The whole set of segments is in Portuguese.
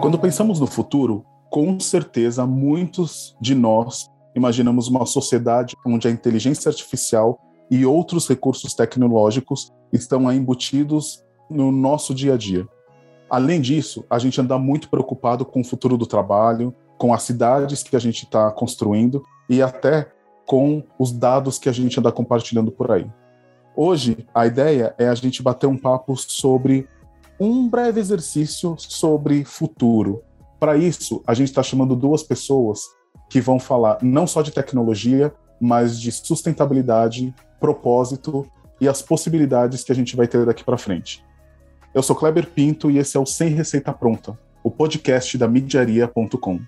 Quando pensamos no futuro, com certeza muitos de nós imaginamos uma sociedade onde a inteligência artificial e outros recursos tecnológicos estão embutidos no nosso dia a dia. Além disso, a gente anda muito preocupado com o futuro do trabalho, com as cidades que a gente está construindo e até com os dados que a gente anda compartilhando por aí. Hoje, a ideia é a gente bater um papo sobre um breve exercício sobre futuro. Para isso, a gente está chamando duas pessoas que vão falar não só de tecnologia, mas de sustentabilidade, propósito e as possibilidades que a gente vai ter daqui para frente. Eu sou Kleber Pinto e esse é o Sem Receita Pronta, o podcast da midiaria.com.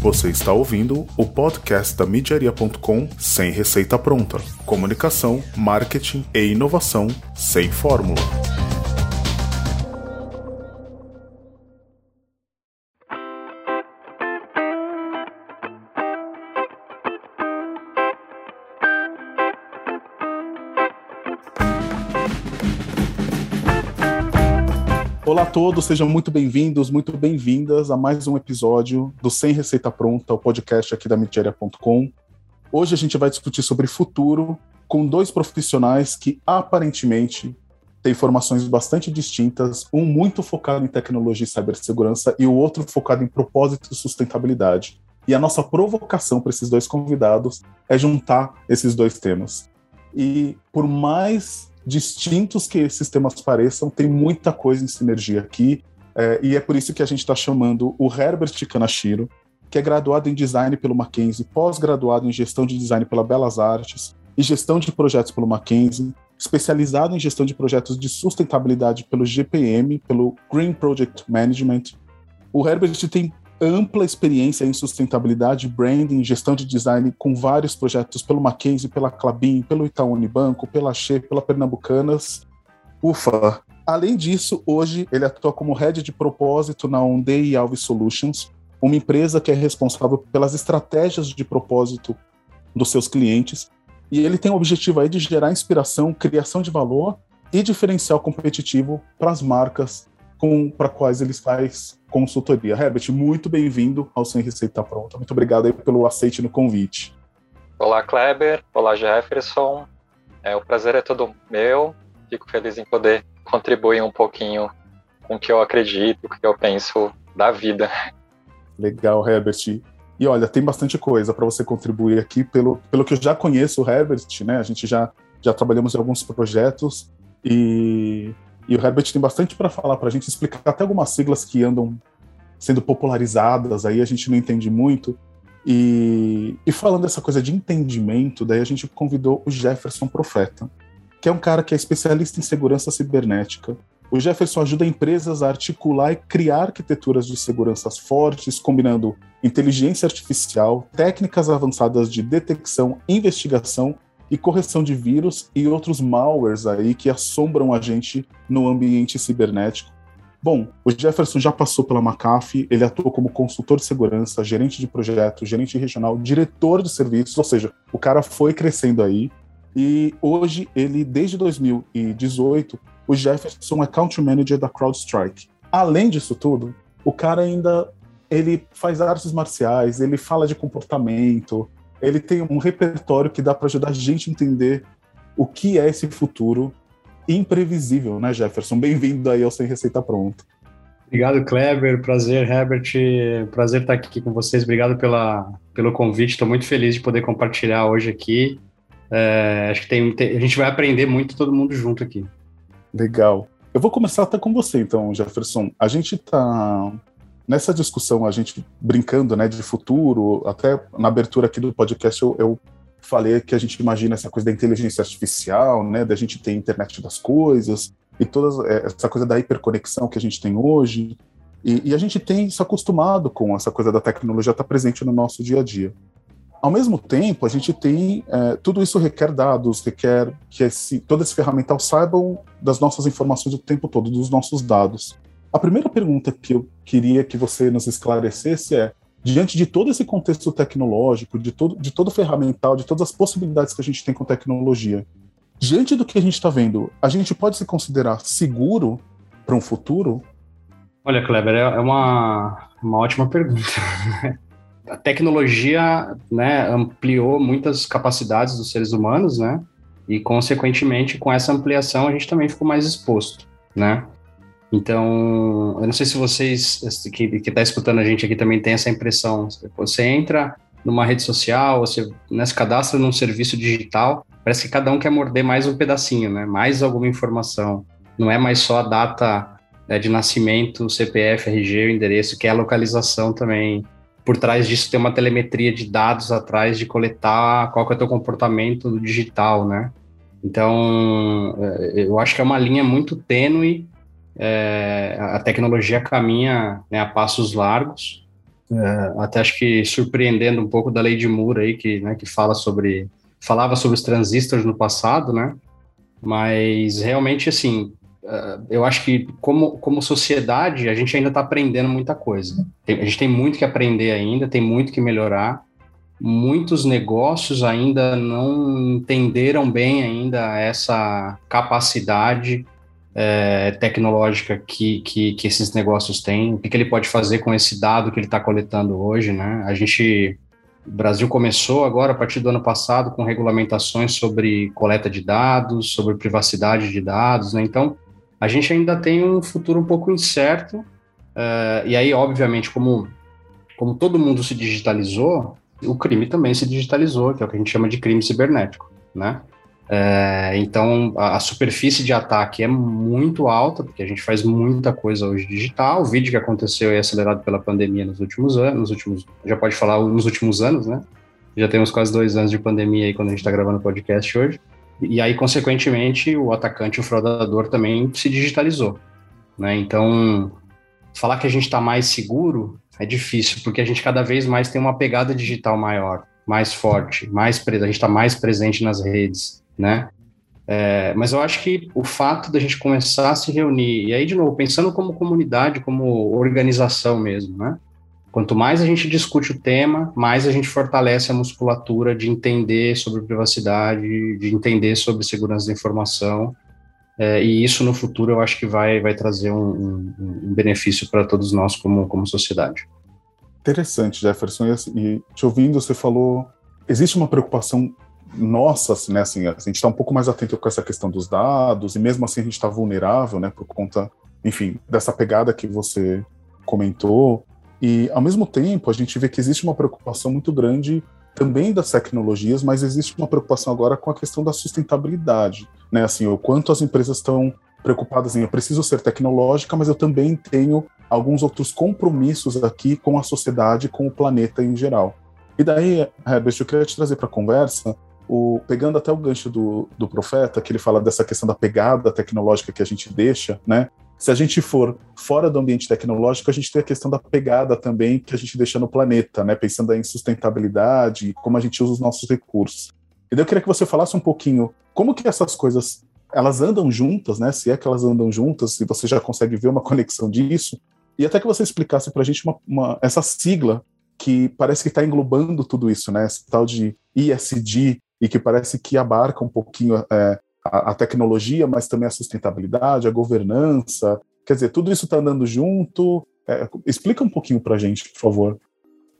Você está ouvindo o podcast da Midiaria.com sem receita pronta. Comunicação, marketing e inovação sem fórmula. Olá a todos, sejam muito bem-vindos, muito bem-vindas a mais um episódio do Sem Receita Pronta, o podcast aqui da Midiaria.com. Hoje a gente vai discutir sobre futuro com dois profissionais que aparentemente têm formações bastante distintas, um muito focado em tecnologia e cibersegurança e o outro focado em propósito e sustentabilidade. E a nossa provocação para esses dois convidados é juntar esses dois temas. E por mais distintos que esses temas pareçam, tem muita coisa em sinergia aqui, é, e é por isso que a gente está chamando o Herbert Kanashiro, que é graduado em design pelo Mackenzie, pós-graduado em gestão de design pela Belas Artes e gestão de projetos pelo Mackenzie, especializado em gestão de projetos de sustentabilidade pelo GPM, pelo Green Project Management. O Herbert tem ampla experiência em sustentabilidade, branding, gestão de design com vários projetos pelo Mackenzie, pela Clabin, pelo Itaú Unibanco, pela Che, pela Pernambucanas. Ufa! Além disso, hoje ele atua como head de propósito na Ondei Alves Solutions, uma empresa que é responsável pelas estratégias de propósito dos seus clientes. E ele tem o objetivo aí de gerar inspiração, criação de valor e diferencial competitivo para as marcas para quais ele faz consultoria. Herbert, muito bem-vindo ao Sem Receita Pronta. Muito obrigado pelo aceite no convite. Olá, Kleber. Olá, Jefferson. É, o prazer é todo meu. Fico feliz em poder contribuir um pouquinho com o que eu acredito, o que eu penso da vida. Legal, Herbert. E olha, tem bastante coisa para você contribuir aqui. Pelo, pelo que eu já conheço o Herbert, né? A gente já, já trabalhamos em alguns projetos e e o Herbert tem bastante para falar para a gente, explicar até algumas siglas que andam sendo popularizadas, aí a gente não entende muito. E, e falando dessa coisa de entendimento, daí a gente convidou o Jefferson Profeta, que é um cara que é especialista em segurança cibernética. O Jefferson ajuda empresas a articular e criar arquiteturas de segurança fortes, combinando inteligência artificial, técnicas avançadas de detecção, investigação e correção de vírus e outros malwares aí que assombram a gente no ambiente cibernético. Bom, o Jefferson já passou pela McAfee, ele atuou como consultor de segurança, gerente de projeto, gerente regional, diretor de serviços, ou seja, o cara foi crescendo aí. E hoje, ele, desde 2018, o Jefferson é Country Manager da CrowdStrike. Além disso tudo, o cara ainda ele faz artes marciais, ele fala de comportamento, ele tem um repertório que dá para ajudar a gente a entender o que é esse futuro imprevisível, né, Jefferson? Bem-vindo aí ao Sem Receita Pronta. Obrigado, Kleber. Prazer, Herbert. Prazer estar aqui com vocês. Obrigado pela, pelo convite. Estou muito feliz de poder compartilhar hoje aqui. É, acho que tem, tem, a gente vai aprender muito todo mundo junto aqui. Legal. Eu vou começar até com você, então, Jefferson. A gente está nessa discussão, a gente brincando né, de futuro, até na abertura aqui do podcast eu, eu falei que a gente imagina essa coisa da inteligência artificial, né, da gente ter internet das coisas e toda é, essa coisa da hiperconexão que a gente tem hoje. E, e a gente tem se acostumado com essa coisa da tecnologia estar tá presente no nosso dia a dia. Ao mesmo tempo, a gente tem é, tudo isso requer dados, requer que esse, todo esse ferramental saibam das nossas informações o tempo todo, dos nossos dados. A primeira pergunta que eu queria que você nos esclarecesse é: diante de todo esse contexto tecnológico, de todo, de todo ferramental, de todas as possibilidades que a gente tem com tecnologia, Diante do que a gente está vendo, a gente pode se considerar seguro para um futuro? Olha, Kleber, é, é uma, uma ótima pergunta. a tecnologia né, ampliou muitas capacidades dos seres humanos, né? E, consequentemente, com essa ampliação, a gente também ficou mais exposto, né? Então, eu não sei se vocês que está escutando a gente aqui também tem essa impressão. Você entra numa rede social, você né, se cadastra num serviço digital, parece que cada um quer morder mais um pedacinho, né? Mais alguma informação. Não é mais só a data né, de nascimento, CPF, RG, o endereço, que é a localização também. Por trás disso tem uma telemetria de dados atrás de coletar qual que é o teu comportamento digital, né? Então, é, eu acho que é uma linha muito tênue. É, a tecnologia caminha né, a passos largos, é, até acho que surpreendendo um pouco da lei de Moore aí, que, né, que fala sobre, falava sobre os transistores no passado, né? Mas realmente, assim, é, eu acho que como, como sociedade, a gente ainda está aprendendo muita coisa. Tem, a gente tem muito que aprender ainda, tem muito que melhorar. Muitos negócios ainda não entenderam bem ainda essa capacidade é, tecnológica que, que, que, esses negócios têm, o que, que ele pode fazer com esse dado que ele está coletando hoje, né? A gente, o Brasil começou agora, a partir do ano passado, com regulamentações sobre coleta de dados, sobre privacidade de dados, né? Então, a gente ainda tem um futuro um pouco incerto, uh, e aí, obviamente, como, como todo mundo se digitalizou, o crime também se digitalizou, que é o que a gente chama de crime cibernético, né? É, então, a, a, superfície de ataque é muito alta, porque a gente faz muita coisa hoje digital. O vídeo que aconteceu é acelerado pela pandemia nos últimos anos, nos últimos, já pode falar nos últimos anos, né? Já temos quase dois anos de pandemia aí quando a gente está gravando o podcast hoje. E aí, consequentemente, o atacante, o fraudador também se digitalizou, né? Então, falar que a gente está mais seguro é difícil, porque a gente cada vez mais tem uma pegada digital maior, mais forte, mais a gente está mais presente nas redes né? É, mas eu acho que o fato da gente começar a se reunir, e aí, de novo, pensando como comunidade, como organização mesmo, né? Quanto mais a gente discute o tema, mais a gente fortalece a musculatura de entender sobre privacidade, de entender sobre segurança da informação, é, e isso no futuro eu acho que vai, vai trazer um, um, um benefício para todos nós como, como sociedade. Interessante, Jefferson. E, assim, e te ouvindo, você falou, existe uma preocupação nossa, assim, né, assim, a gente está um pouco mais atento com essa questão dos dados, e mesmo assim a gente está vulnerável, né, por conta, enfim, dessa pegada que você comentou. E, ao mesmo tempo, a gente vê que existe uma preocupação muito grande também das tecnologias, mas existe uma preocupação agora com a questão da sustentabilidade, né, assim, o quanto as empresas estão preocupadas em eu preciso ser tecnológica, mas eu também tenho alguns outros compromissos aqui com a sociedade, com o planeta em geral. E daí, Herbert, eu queria te trazer para a conversa o, pegando até o gancho do, do profeta, que ele fala dessa questão da pegada tecnológica que a gente deixa, né? Se a gente for fora do ambiente tecnológico, a gente tem a questão da pegada também que a gente deixa no planeta, né? Pensando em sustentabilidade, como a gente usa os nossos recursos. E daí eu queria que você falasse um pouquinho como que essas coisas elas andam juntas, né? Se é que elas andam juntas, se você já consegue ver uma conexão disso, e até que você explicasse para a gente uma, uma, essa sigla que parece que está englobando tudo isso, né? Esse tal de ISD, e que parece que abarca um pouquinho é, a, a, tecnologia, mas também a sustentabilidade, a governança. Quer dizer, tudo isso está andando junto. É, explica um pouquinho para a gente, por favor.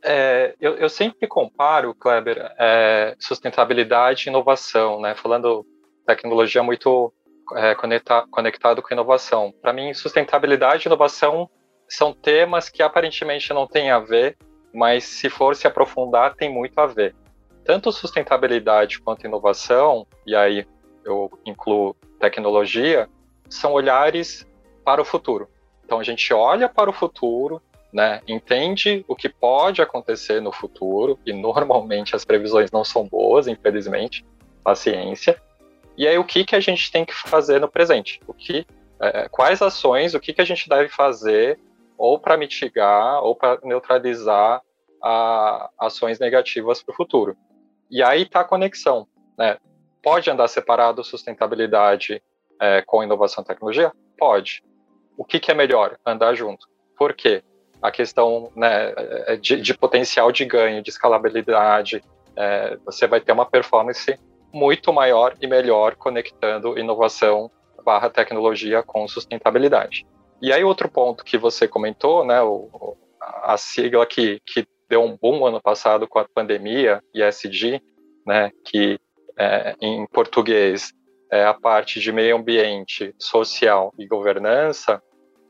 É, eu, eu, sempre comparo, Kleber, é, sustentabilidade e inovação, né? Falando tecnologia muito é, conecta, conectado com inovação. Para mim, sustentabilidade e inovação são temas que aparentemente não têm a ver, mas se for se aprofundar, tem muito a ver tanto sustentabilidade quanto inovação, e aí eu incluo tecnologia, são olhares para o futuro. Então a gente olha para o futuro, né, entende o que pode acontecer no futuro, e normalmente as previsões não são boas, infelizmente, paciência. E aí o que, que a gente tem que fazer no presente? O que, é, quais ações, o que, que a gente deve fazer ou para mitigar ou para neutralizar a, ações negativas para o futuro. E aí está a conexão. Né? Pode andar separado sustentabilidade é, com inovação e tecnologia? Pode. O que, que, é melhor? Andar junto. Por quê? A questão né, é, de, de, potencial de ganho, de escalabilidade, é, você vai ter uma performance muito maior e melhor conectando inovação barra tecnologia com sustentabilidade. E aí outro ponto que você comentou, né, o, a sigla que, que deu um boom ano passado com a pandemia, ESG, né, que é, em português é a parte de meio ambiente, social e governança,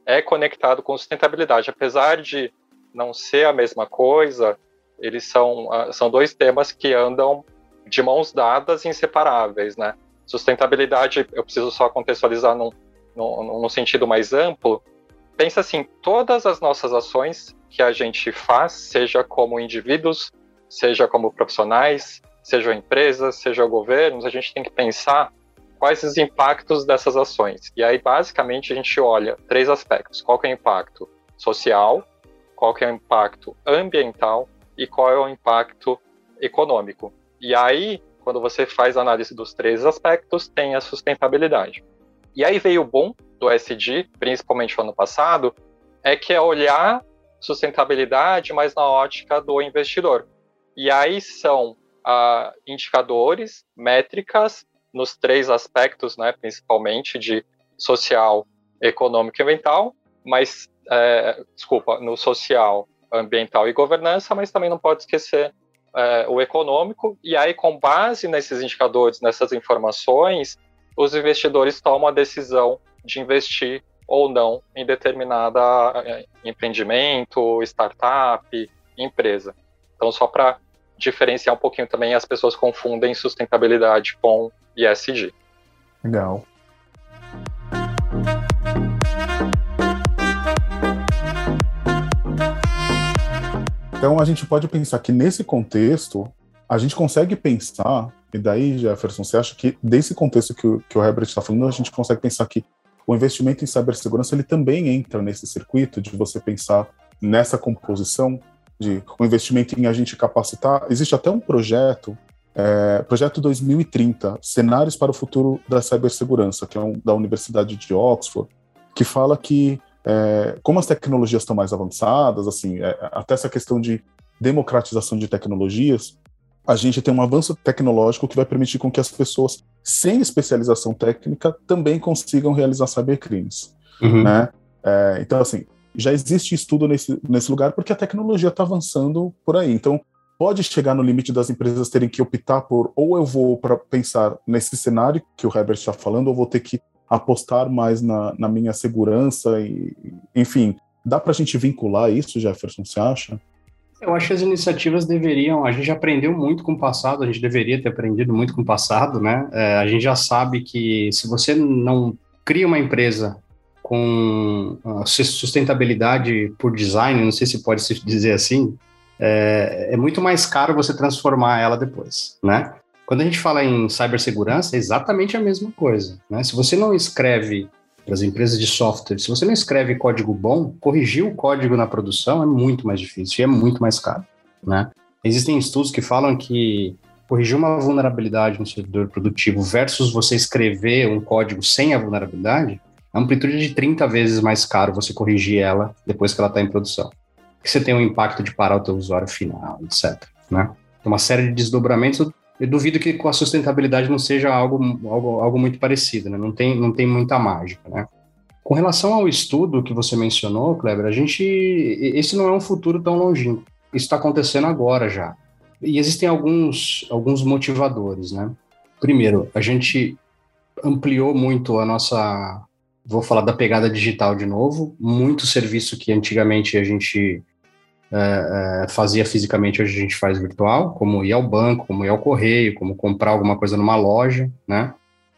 é conectado com sustentabilidade. Apesar de não ser a mesma coisa, eles são, ah, são dois temas que andam de mãos dadas inseparáveis, né? Sustentabilidade, eu preciso só contextualizar num, num, num sentido mais amplo. Pensa assim, todas as nossas ações que a gente faz, seja como indivíduos, seja como profissionais, sejam empresas, sejam governos, a gente tem que pensar quais os impactos dessas ações. E aí, basicamente, a gente olha três aspectos. Qual é o impacto social, qual é o impacto ambiental e qual é o impacto econômico. E aí, quando você faz a análise dos três aspectos, tem a sustentabilidade. E aí veio o bom do SG, principalmente no ano passado, é que é olhar sustentabilidade, mas na ótica do investidor. E aí são uh, indicadores, métricas nos três aspectos, né, principalmente de social, econômico e ambiental, mas, é, desculpa, no social, ambiental e governança, mas também não pode esquecer é, o econômico, e aí, com base nesses indicadores, nessas informações, os investidores tomam a decisão de investir ou não em determinada é, empreendimento, startup, empresa. Então, só para diferenciar um pouquinho também, as pessoas confundem sustentabilidade com ESG. Legal. Então a gente pode pensar que nesse contexto a gente consegue pensar, e daí, Jefferson, você acha que desse contexto que o, que o Herbert está falando, a gente consegue pensar que o investimento em cibersegurança ele também entra nesse circuito de você pensar nessa composição de o investimento em a gente capacitar. Existe até um projeto, é, projeto 2030, cenários para o futuro da cibersegurança, que é um, da Universidade de Oxford, que fala que é, como as tecnologias estão mais avançadas, assim, é, até essa questão de democratização de tecnologias, a gente tem um avanço tecnológico que vai permitir com que as pessoas sem especialização técnica também consigam realizar cybercrimes, uhum. né? É, então, assim, já existe estudo nesse, nesse lugar porque a tecnologia está avançando por aí. Então, pode chegar no limite das empresas terem que optar por ou eu vou para pensar nesse cenário que o Herbert está falando, ou vou ter que apostar mais na, na minha segurança e, enfim, dá para a gente vincular isso, Jefferson? Você acha? Eu acho que as iniciativas deveriam. A gente aprendeu muito com o passado, a gente deveria ter aprendido muito com o passado, né? É, a gente já sabe que se você não cria uma empresa com sustentabilidade por design, não sei se pode se dizer assim, é, é, muito mais caro você transformar ela depois, né? Quando a gente fala em cibersegurança, é exatamente a mesma coisa, né? Se você não escreve para as empresas de software, se você não escreve código bom, corrigir o código na produção é muito mais difícil e é muito mais caro, né? Existem estudos que falam que corrigir uma vulnerabilidade no servidor produtivo versus você escrever um código sem a vulnerabilidade a amplitude de 30 vezes mais caro você corrigir ela depois que ela está em produção. Que você tem um impacto de parar o teu usuário final, etc. Né? Tem uma série de desdobramentos. Eu duvido que com a sustentabilidade não seja algo, algo, algo muito parecido, né? não, tem, não tem muita mágica. Né? Com relação ao estudo que você mencionou, Kleber, a gente. Esse não é um futuro tão longínquo. Isso está acontecendo agora já. E existem alguns, alguns motivadores, né? Primeiro, a gente ampliou muito a nossa vou falar da pegada digital de novo. Muito serviço que antigamente a gente é, é, fazia fisicamente, hoje a gente faz virtual, como ir ao banco, como ir ao correio, como comprar alguma coisa numa loja, né?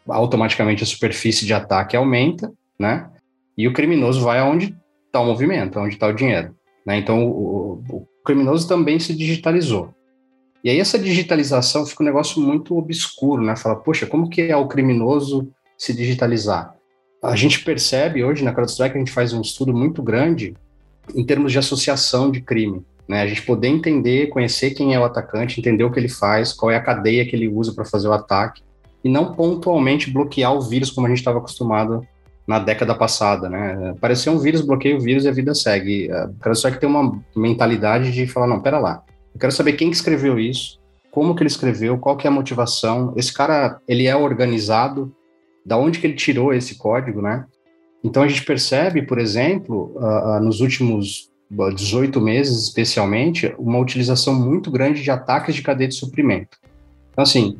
Automaticamente a superfície de ataque aumenta, né? E o criminoso vai aonde está o movimento, aonde está o dinheiro. Né? Então o, o, criminoso também se digitalizou. E aí essa digitalização fica um negócio muito obscuro, né? Fala, poxa, como que é o criminoso se digitalizar? a gente percebe hoje na CrowdStrike, a gente faz um estudo muito grande em termos de associação de crime. Né? A gente poder entender, conhecer quem é o atacante, entender o que ele faz, qual é a cadeia que ele usa para fazer o ataque, e não pontualmente bloquear o vírus como a gente estava acostumado na década passada. Né? Apareceu um vírus, bloqueia o vírus e a vida segue. A CrowdStrike tem uma mentalidade de falar, não, pera lá, eu quero saber quem que escreveu isso, como que ele escreveu, qual que é a motivação. Esse cara, ele é organizado, da onde que ele tirou esse código, né? Então a gente percebe, por exemplo, nos últimos 18 meses, especialmente, uma utilização muito grande de ataques de cadeia de suprimento. Então, assim,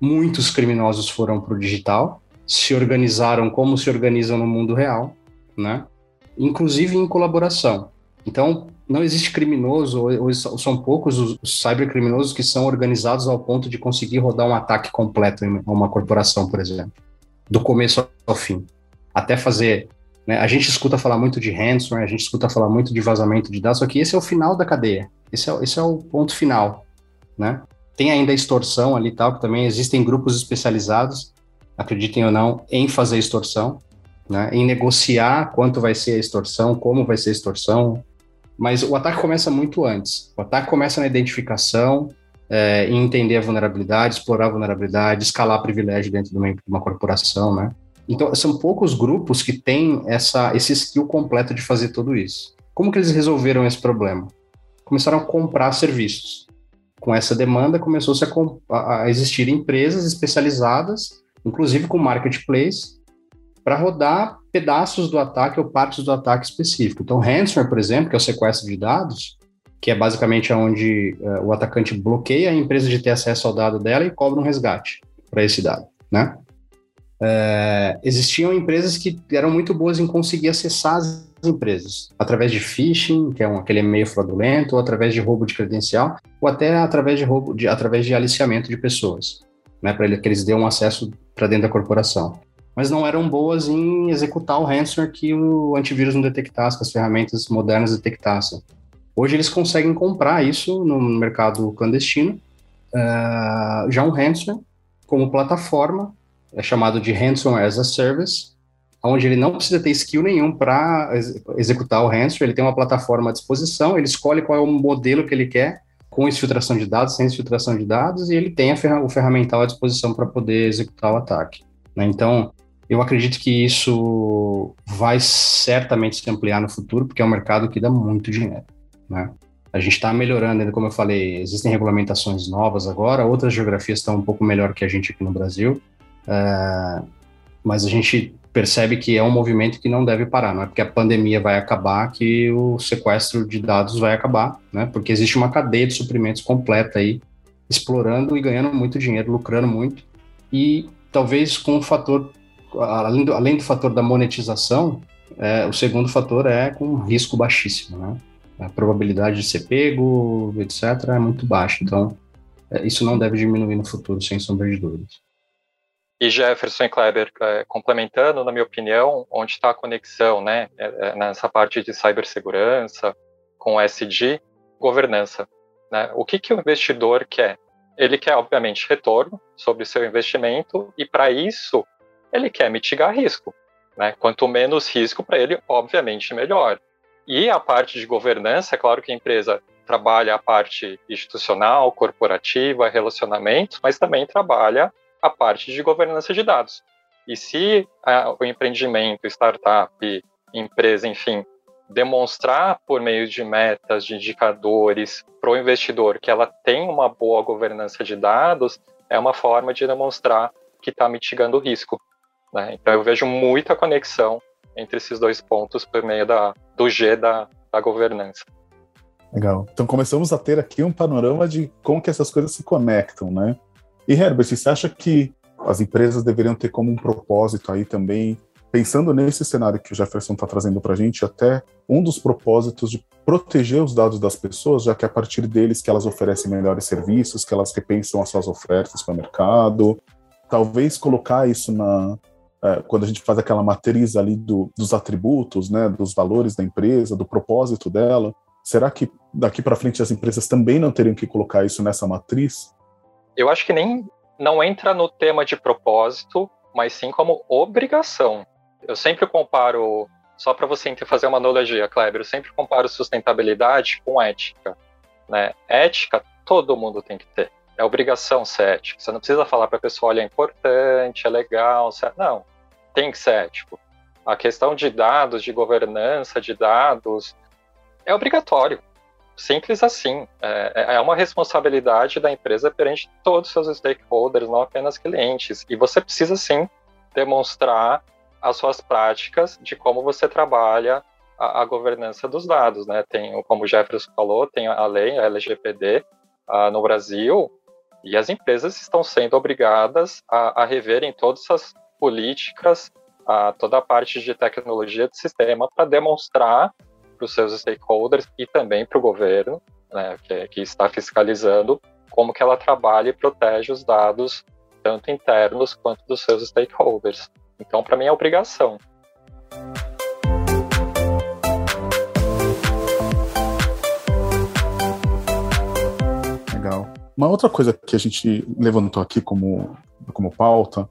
muitos criminosos foram para o digital, se organizaram como se organizam no mundo real, né? Inclusive em colaboração. Então, não existe criminoso, ou, são poucos os cybercriminosos que são organizados ao ponto de conseguir rodar um ataque completo em uma corporação, por exemplo, do começo ao fim, até fazer. Né, a gente escuta falar muito de ransomware, a gente escuta falar muito de vazamento de dados, só que esse é o final da cadeia, esse é, esse é o ponto final, né? Tem ainda a extorsão ali tal, que também existem grupos especializados, acreditem ou não, em fazer extorsão, né, em negociar quanto vai ser a extorsão, como vai ser a extorsão, mas o ataque começa muito antes. O ataque começa na identificação, é, em entender a vulnerabilidade, explorar a vulnerabilidade, escalar privilégio dentro de uma, de uma corporação, né? Então, são poucos grupos que têm essa, esse skill completo de fazer tudo isso. Como que eles resolveram esse problema? Começaram a comprar serviços. Com essa demanda, começou a, a existir empresas especializadas, inclusive com marketplace, para rodar pedaços do ataque ou partes do ataque específico. Então, ransomware, por exemplo, que é o sequestro de dados, que é basicamente onde uh, o atacante bloqueia a empresa de ter acesso ao dado dela e cobra um resgate para esse dado, né? É, existiam empresas que eram muito boas em conseguir acessar as empresas através de phishing, que é um, aquele e-mail fraudulento, ou através de roubo de credencial, ou até através de roubo, de, através de aliciamento de pessoas, né, para que eles dêem um acesso para dentro da corporação mas não eram boas em executar o ransomware que o antivírus não detectasse, que as ferramentas modernas detectassem. Hoje eles conseguem comprar isso no mercado clandestino, uh, já um ransomware como plataforma, é chamado de Ransomware as a Service, onde ele não precisa ter skill nenhum para ex executar o ransomware, ele tem uma plataforma à disposição, ele escolhe qual é o modelo que ele quer, com exfiltração de dados, sem exfiltração de dados, e ele tem o ferramental à disposição para poder executar o ataque. Né? Então, eu acredito que isso vai certamente se ampliar no futuro, porque é um mercado que dá muito dinheiro. Né? A gente está melhorando, como eu falei, existem regulamentações novas agora, outras geografias estão um pouco melhor que a gente aqui no Brasil, é, mas a gente percebe que é um movimento que não deve parar, não é porque a pandemia vai acabar que o sequestro de dados vai acabar, né? porque existe uma cadeia de suprimentos completa aí, explorando e ganhando muito dinheiro, lucrando muito, e talvez com um fator além do, além do fator da monetização, é, o segundo fator é com risco baixíssimo, né? A probabilidade de ser pego, etc., é muito baixa. Então, é, isso não deve diminuir no futuro, sem sombra de dúvidas. E Jefferson e Kleber, é, complementando, na minha opinião, onde está a conexão, né, é, é, nessa parte de cibersegurança com SD, governança. Né? O que, que o investidor quer? Ele quer, obviamente, retorno sobre seu investimento, e para isso ele quer mitigar risco. Né? Quanto menos risco para ele, obviamente, melhor. E a parte de governança, é claro que a empresa trabalha a parte institucional, corporativa, relacionamentos, mas também trabalha a parte de governança de dados. E se a, o empreendimento, startup, empresa, enfim, demonstrar por meio de metas, de indicadores para o investidor que ela tem uma boa governança de dados, é uma forma de demonstrar que está mitigando o risco. Né? Então eu vejo muita conexão entre esses dois pontos por meio da, do G da, da governança. Legal. Então começamos a ter aqui um panorama de como que essas coisas se conectam, né? E Herbert, você acha que as empresas deveriam ter como um propósito aí também, pensando nesse cenário que o Jefferson está trazendo para a gente, até um dos propósitos de proteger os dados das pessoas, já que é a partir deles que elas oferecem melhores serviços, que elas repensam as suas ofertas para o mercado, talvez colocar isso na, é, quando a gente faz aquela matriz ali do, dos atributos, né, dos valores da empresa, do propósito dela, será que daqui para frente as empresas também não teriam que colocar isso nessa matriz? Eu acho que nem não entra no tema de propósito, mas sim como obrigação. Eu sempre comparo, só para você fazer uma analogia, Kleber, eu sempre comparo sustentabilidade com ética. Né? Ética todo mundo tem que ter é obrigação ser ético. Você não precisa falar para a pessoa, olha, é importante, é legal, não, tem que ser ético. A questão de dados, de governança de dados, é obrigatório. Simples assim. É, é uma responsabilidade da empresa perante todos os seus stakeholders, não apenas clientes. E você precisa sim demonstrar as suas práticas de como você trabalha a, a governança dos dados, né? Tem, como o Jefferson falou, tem a lei, a LGPD, uh, no Brasil, e as empresas estão sendo obrigadas a, a reverem todas as políticas, a toda a parte de tecnologia de sistema para demonstrar para os seus stakeholders e também para o governo, né, que, que, está fiscalizando, como que ela trabalha e protege os dados tanto internos quanto dos seus stakeholders. Então, para mim é obrigação. Legal. Uma outra coisa que a gente levantou aqui como, como pauta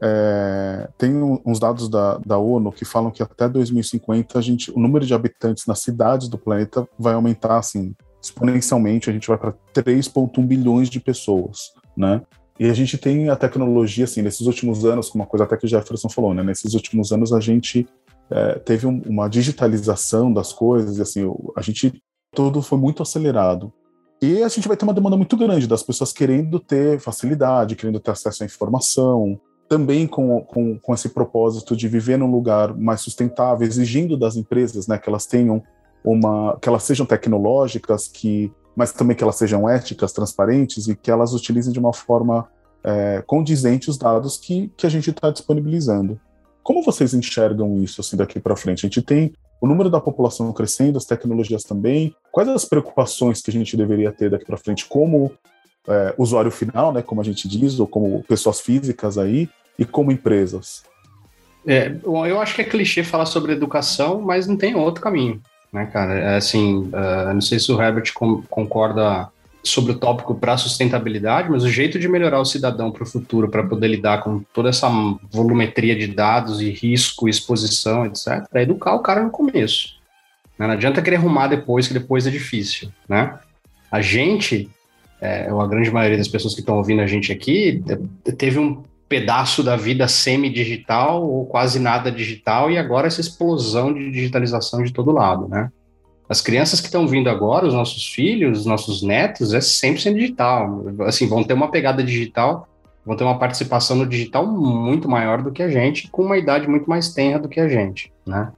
é, tem uns dados da, da ONU que falam que até 2050 a gente, o número de habitantes nas cidades do planeta vai aumentar assim exponencialmente. A gente vai para 3,1 bilhões de pessoas, né? E a gente tem a tecnologia assim nesses últimos anos, como uma coisa até que o Jefferson falou, né? Nesses últimos anos a gente é, teve um, uma digitalização das coisas, assim a gente tudo foi muito acelerado. E a gente vai ter uma demanda muito grande das pessoas querendo ter facilidade, querendo ter acesso à informação, também com, com, com esse propósito de viver num lugar mais sustentável, exigindo das empresas né, que elas tenham uma. que elas sejam tecnológicas, que, mas também que elas sejam éticas, transparentes e que elas utilizem de uma forma é, condizente os dados que, que a gente está disponibilizando. Como vocês enxergam isso assim daqui para frente? A gente tem o número da população crescendo, as tecnologias também. Quais as preocupações que a gente deveria ter daqui para frente como é, usuário final, né, como a gente diz, ou como pessoas físicas aí, e como empresas? É, eu acho que é clichê falar sobre educação, mas não tem outro caminho, né, cara? É assim, uh, não sei se o Herbert com, concorda sobre o tópico para sustentabilidade, mas o jeito de melhorar o cidadão para o futuro, para poder lidar com toda essa volumetria de dados e risco, exposição, etc., é educar o cara no começo. Né? Não adianta querer arrumar depois, que depois é difícil, né? A gente, é, a grande maioria das pessoas que estão ouvindo a gente aqui, teve um pedaço da vida semi-digital ou quase nada digital e agora essa explosão de digitalização de todo lado, né? As crianças que estão vindo agora, os nossos filhos, os nossos netos, é 100% digital. Assim, vão ter uma pegada digital, vão ter uma participação no digital muito maior do que a gente, com uma idade muito mais tenra do que a gente, né?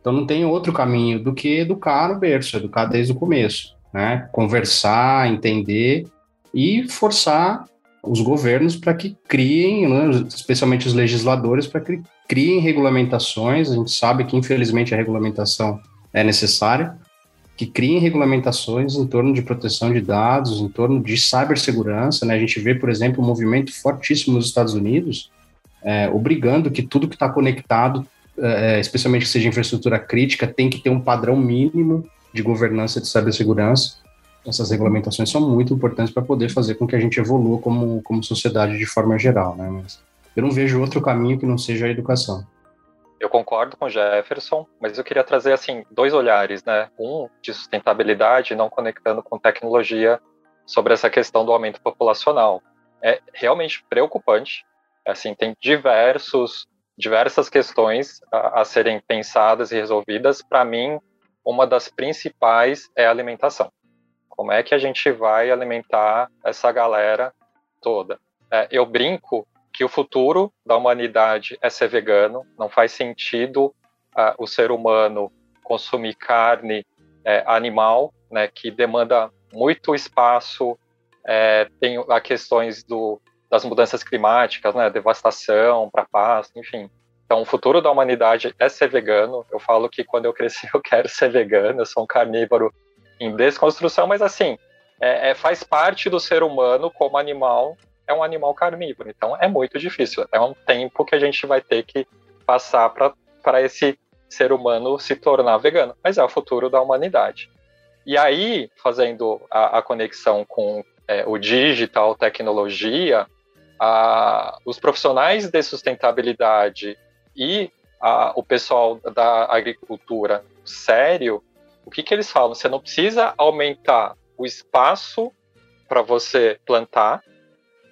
Então não tem outro caminho do que educar no berço, educar desde o começo, né? Conversar, entender e forçar os governos para que criem, né, especialmente os legisladores, para que criem regulamentações. A gente sabe que, infelizmente, a regulamentação é necessária, que criem regulamentações em torno de proteção de dados, em torno de cibersegurança. Né? A gente vê, por exemplo, um movimento fortíssimo nos Estados Unidos, é, obrigando que tudo que está conectado, é, especialmente que seja infraestrutura crítica, tem que ter um padrão mínimo de governança de cibersegurança essas regulamentações são muito importantes para poder fazer com que a gente evolua como, como sociedade de forma geral, né? Mas eu não vejo outro caminho que não seja a educação. Eu concordo com o Jefferson, mas eu queria trazer assim dois olhares, né? Um de sustentabilidade, não conectando com tecnologia, sobre essa questão do aumento populacional. É realmente preocupante. Assim, tem diversos diversas questões a, a serem pensadas e resolvidas. Para mim, uma das principais é a alimentação. Como é que a gente vai alimentar essa galera toda? É, eu brinco que o futuro da humanidade é ser vegano, não faz sentido uh, o ser humano consumir carne é, animal, né, que demanda muito espaço, é, tem as questões do, das mudanças climáticas, né, devastação para pasto, enfim. Então, o futuro da humanidade é ser vegano. Eu falo que quando eu crescer eu quero ser vegano, eu sou um carnívoro em desconstrução, mas assim, é, é, faz parte do ser humano como animal, é um animal carnívoro. Então é muito difícil. É um tempo que a gente vai ter que passar para esse ser humano se tornar vegano. Mas é o futuro da humanidade. E aí, fazendo a, a conexão com é, o digital, tecnologia, a, os profissionais de sustentabilidade e a, o pessoal da agricultura sério o que, que eles falam? Você não precisa aumentar o espaço para você plantar,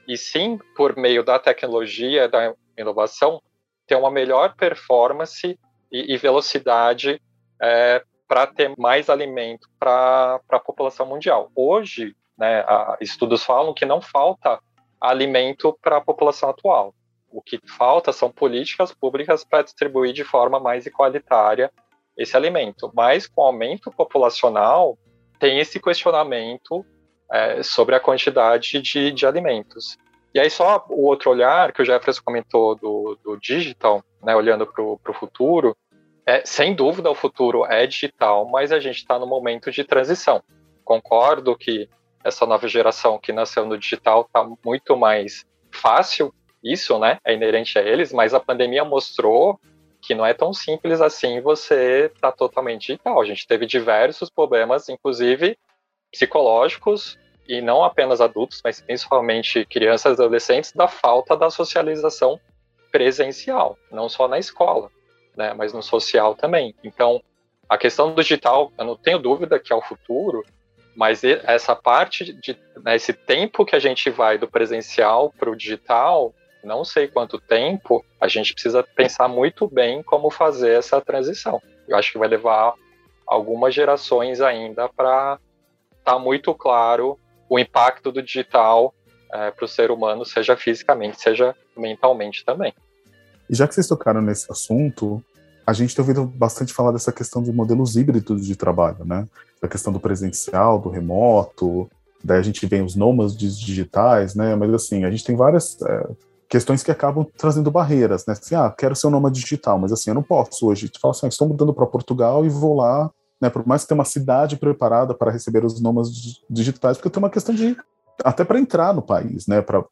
e sim, por meio da tecnologia, da inovação, ter uma melhor performance e, e velocidade é, para ter mais alimento para a população mundial. Hoje, né, a, estudos falam que não falta alimento para a população atual. O que falta são políticas públicas para distribuir de forma mais igualitária esse alimento. Mas com o aumento populacional, tem esse questionamento é, sobre a quantidade de, de alimentos. E aí só o outro olhar que o Jefferson comentou do, do digital, né, olhando para o futuro, é, sem dúvida o futuro é digital, mas a gente está no momento de transição. Concordo que essa nova geração que nasceu no digital está muito mais fácil, isso né, é inerente a eles, mas a pandemia mostrou que não é tão simples assim você tá totalmente digital. A gente teve diversos problemas, inclusive psicológicos, e não apenas adultos, mas principalmente crianças e adolescentes, da falta da socialização presencial, não só na escola, né, mas no social também. Então, a questão do digital, eu não tenho dúvida que é o futuro, mas essa parte de né, esse tempo que a gente vai do presencial para o digital, não sei quanto tempo, a gente precisa pensar muito bem como fazer essa transição. Eu acho que vai levar algumas gerações ainda para estar tá muito claro o impacto do digital é, para o ser humano, seja fisicamente, seja mentalmente também. E já que vocês tocaram nesse assunto, a gente tem ouvido bastante falar dessa questão de modelos híbridos de trabalho, né? Da questão do presencial, do remoto, daí a gente vem os nômades digitais, né? Mas assim, a gente tem várias é, questões que acabam trazendo barreiras, né? Assim, ah, quero ser um nômade digital, mas assim, eu não posso hoje. Tu fala assim, ah, estou mudando para Portugal e vou lá né, por mais que tenha uma cidade preparada para receber os nomes digitais, porque tem uma questão de até para entrar no país, né? Pra,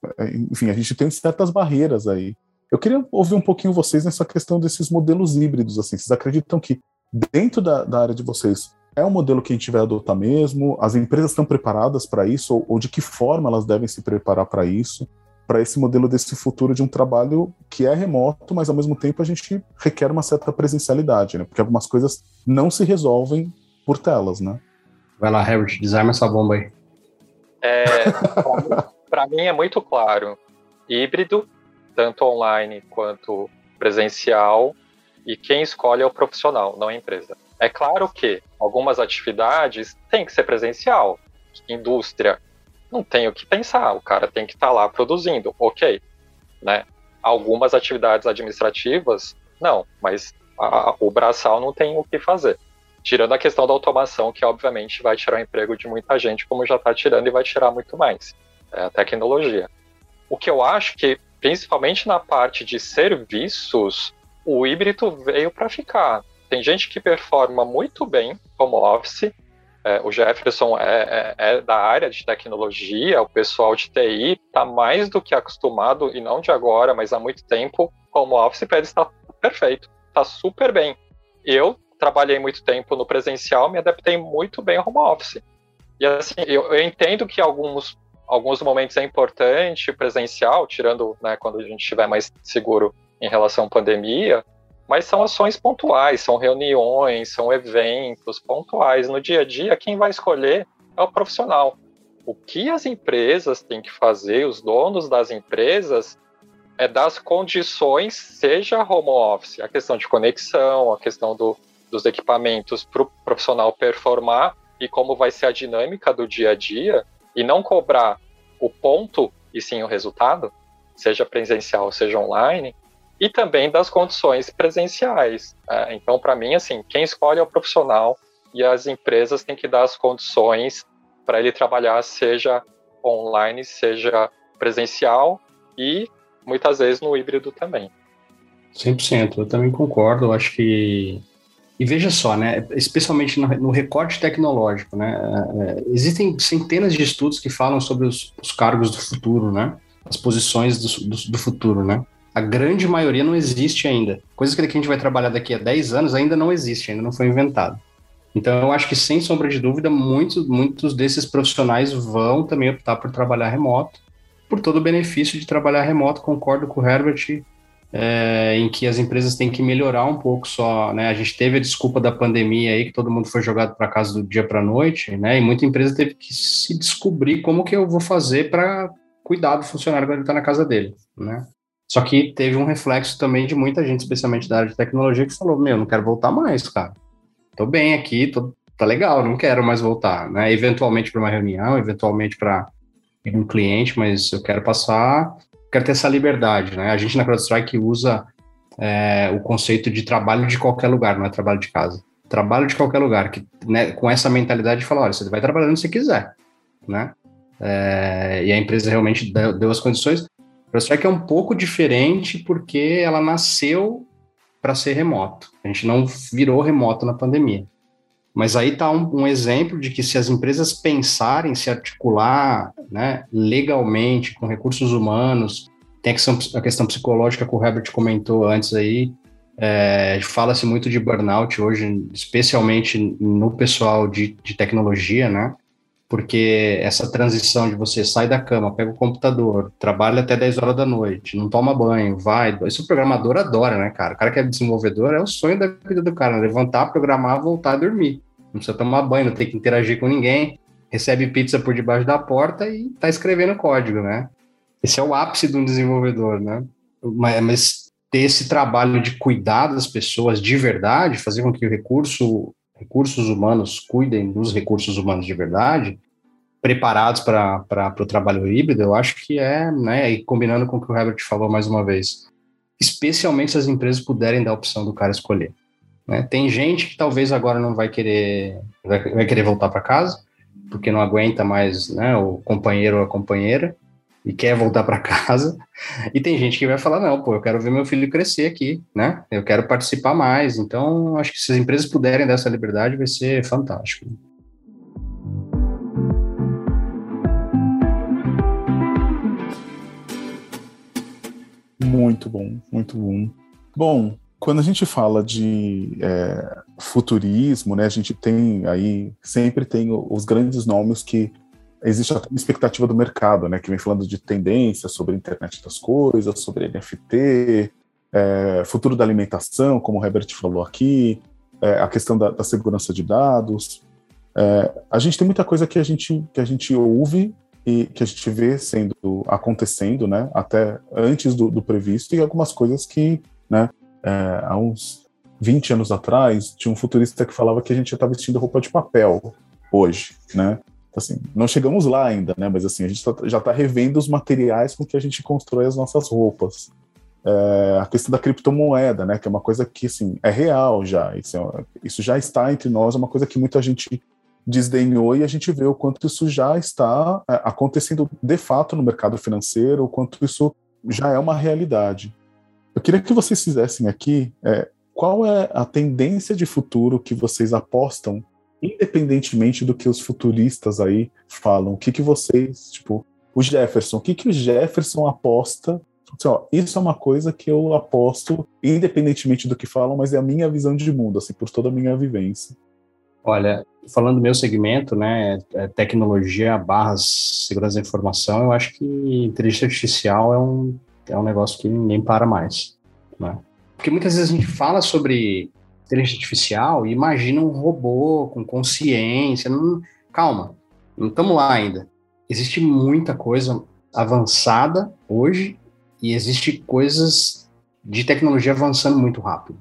enfim, a gente tem certas barreiras aí. Eu queria ouvir um pouquinho vocês nessa questão desses modelos híbridos, assim. Vocês acreditam que dentro da, da área de vocês é um modelo que a gente vai adotar mesmo? As empresas estão preparadas para isso? Ou, ou de que forma elas devem se preparar para isso? Para esse modelo desse futuro de um trabalho que é remoto, mas ao mesmo tempo a gente requer uma certa presencialidade, né? Porque algumas coisas não se resolvem por telas, né? Vai lá, Herbert, desarma essa bomba aí. É, para mim é muito claro. Híbrido, tanto online quanto presencial, e quem escolhe é o profissional, não a empresa. É claro que algumas atividades têm que ser presencial. Indústria, não tem o que pensar, o cara tem que estar tá lá produzindo, ok, né? Algumas atividades administrativas, não, mas a, o braçal não tem o que fazer. Tirando a questão da automação, que obviamente vai tirar o emprego de muita gente, como já está tirando e vai tirar muito mais. É a tecnologia. O que eu acho que, principalmente na parte de serviços, o híbrido veio para ficar. Tem gente que performa muito bem como office, é, o Jefferson é, é, é, da área de tecnologia, o pessoal de TI está mais do que acostumado, e não de agora, mas há muito tempo, como Office eles está perfeito, está super bem. Eu trabalhei muito tempo no presencial, me adaptei muito bem ao home office. E assim, eu, eu entendo que alguns, alguns momentos é importante presencial, tirando né, quando a gente estiver mais seguro em relação à pandemia, mas são ações pontuais, são reuniões, são eventos pontuais. No dia a dia, quem vai escolher é o profissional. O que as empresas têm que fazer, os donos das empresas, é das condições, seja home office, a questão de conexão, a questão do, dos equipamentos para o profissional performar e como vai ser a dinâmica do dia a dia, e não cobrar o ponto e sim o resultado, seja presencial, seja online, e também das condições presenciais. É, então, para mim, assim, quem escolhe é o profissional e as empresas têm que dar as condições para ele trabalhar, seja online, seja presencial e muitas vezes no híbrido também. 100%, eu também concordo, eu acho que e veja só, né, especialmente no, recorte tecnológico, né, é, existem centenas de estudos que falam sobre os, os cargos do futuro, né, as posições do, do, do futuro, né, a grande maioria não existe ainda. Coisas que a gente vai trabalhar daqui a 10 anos ainda não existe, ainda não foi inventado. Então, eu acho que, sem sombra de dúvida, muitos, muitos desses profissionais vão também optar por trabalhar remoto, por todo o benefício de trabalhar remoto. Concordo com o Herbert, é, em que as empresas têm que melhorar um pouco só. Né? A gente teve a desculpa da pandemia aí, que todo mundo foi jogado para casa do dia para a noite, né? e muita empresa teve que se descobrir como que eu vou fazer para cuidar do funcionário quando ele está na casa dele. Né? Só que teve um reflexo também de muita gente, especialmente da área de tecnologia, que falou: Meu, não quero voltar mais, cara. tô bem aqui, tô, tá legal, não quero mais voltar, né? Eventualmente para uma reunião, eventualmente para um cliente, mas eu quero passar, quero ter essa liberdade, né? A gente na CrowdStrike usa é, o conceito de trabalho de qualquer lugar, não é trabalho de casa. Trabalho de qualquer lugar, que né, com essa mentalidade de falar, olha, você vai trabalhando onde você quiser, né? É, e a empresa realmente deu, deu as condições. A CrowdStrike é um pouco diferente porque ela nasceu para ser remoto. A gente não virou remoto na pandemia. Mas aí está um, um, exemplo de que se as empresas pensarem se articular né, legalmente com recursos humanos, tem a questão, a questão psicológica que o Herbert comentou antes aí, é, Fala-se muito de burnout hoje, especialmente no pessoal de, de tecnologia, né? Porque essa transição de você sai da cama, pega o computador, trabalha até 10 horas da noite, não toma banho, vai. Isso o programador adora, né, cara? O cara que é desenvolvedor é o sonho da vida do cara, né? levantar, programar, voltar a dormir. Não precisa tomar banho, não tem que interagir com ninguém, recebe pizza por debaixo da porta e tá escrevendo código, né? Esse é o ápice de um desenvolvedor, né? Mas, mas ter esse trabalho de cuidar das pessoas de verdade, fazer com que o recurso, recursos humanos cuidem dos recursos humanos de verdade, preparados para o trabalho híbrido, eu acho que é, né, e combinando com o que o Herbert falou mais uma vez, especialmente se as empresas puderem dar a opção do cara escolher. Né? Tem gente que talvez agora não vai querer, vai, querer voltar para casa, porque não aguenta mais né, o companheiro ou a companheira, e quer voltar para casa. E tem gente que vai falar: não, pô, eu quero ver meu filho crescer aqui, né? Eu quero participar mais. Então, acho que se as empresas puderem dar essa liberdade, vai ser fantástico. Muito bom, muito bom. Bom, quando a gente fala de é, futurismo, né, a gente tem aí, sempre tem os grandes nomes que existe a expectativa do mercado, né, que vem falando de tendências sobre a internet das coisas, sobre NFT, é, futuro da alimentação, como o Herbert falou aqui, é, a questão da, da, segurança de dados. É, a gente tem muita coisa que a gente que a gente ouve e que a gente vê sendo acontecendo, né, até antes do, do previsto e algumas coisas que, né, é, há uns 20 anos atrás tinha um futurista que falava que a gente já está vestindo roupa de papel hoje, né? Assim, não chegamos lá ainda, né? Mas assim, a gente tá, já está revendo os materiais com que a gente constrói as nossas roupas. É, a questão da criptomoeda, né? Que é uma coisa que assim é real já. Isso, é, isso já está entre nós, é uma coisa que muita gente desdenhou e a gente vê o quanto isso já está é, acontecendo de fato no mercado financeiro, o quanto isso já é uma realidade. Eu queria que vocês fizessem aqui é, qual é a tendência de futuro que vocês apostam independentemente do que os futuristas aí falam, o que, que vocês, tipo, o Jefferson, o que, que o Jefferson aposta? Assim, ó, isso é uma coisa que eu aposto, independentemente do que falam, mas é a minha visão de mundo, assim, por toda a minha vivência. Olha, falando do meu segmento, né, é tecnologia barras segurança da informação, eu acho que inteligência artificial é um, é um negócio que ninguém para mais, né? Porque muitas vezes a gente fala sobre inteligência artificial e imagina um robô com consciência. Não, calma, não estamos lá ainda. Existe muita coisa avançada hoje e existe coisas de tecnologia avançando muito rápido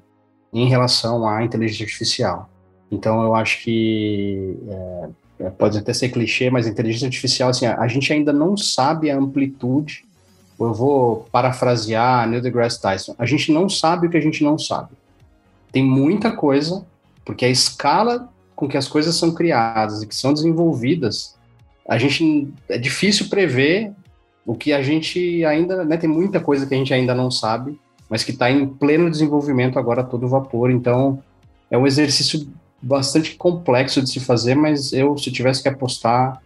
em relação à inteligência artificial. Então eu acho que é, é pode até ser clichê, mas inteligência artificial, assim, a, a gente ainda não sabe a amplitude. Eu vou parafrasear Neil deGrasse Tyson. A gente não sabe o que a gente não sabe tem muita coisa, porque a escala com que as coisas são criadas e que são desenvolvidas, a gente é difícil prever o que a gente ainda, né, tem muita coisa que a gente ainda não sabe, mas que está em pleno desenvolvimento agora todo vapor, então é um exercício bastante complexo de se fazer, mas eu, se tivesse que apostar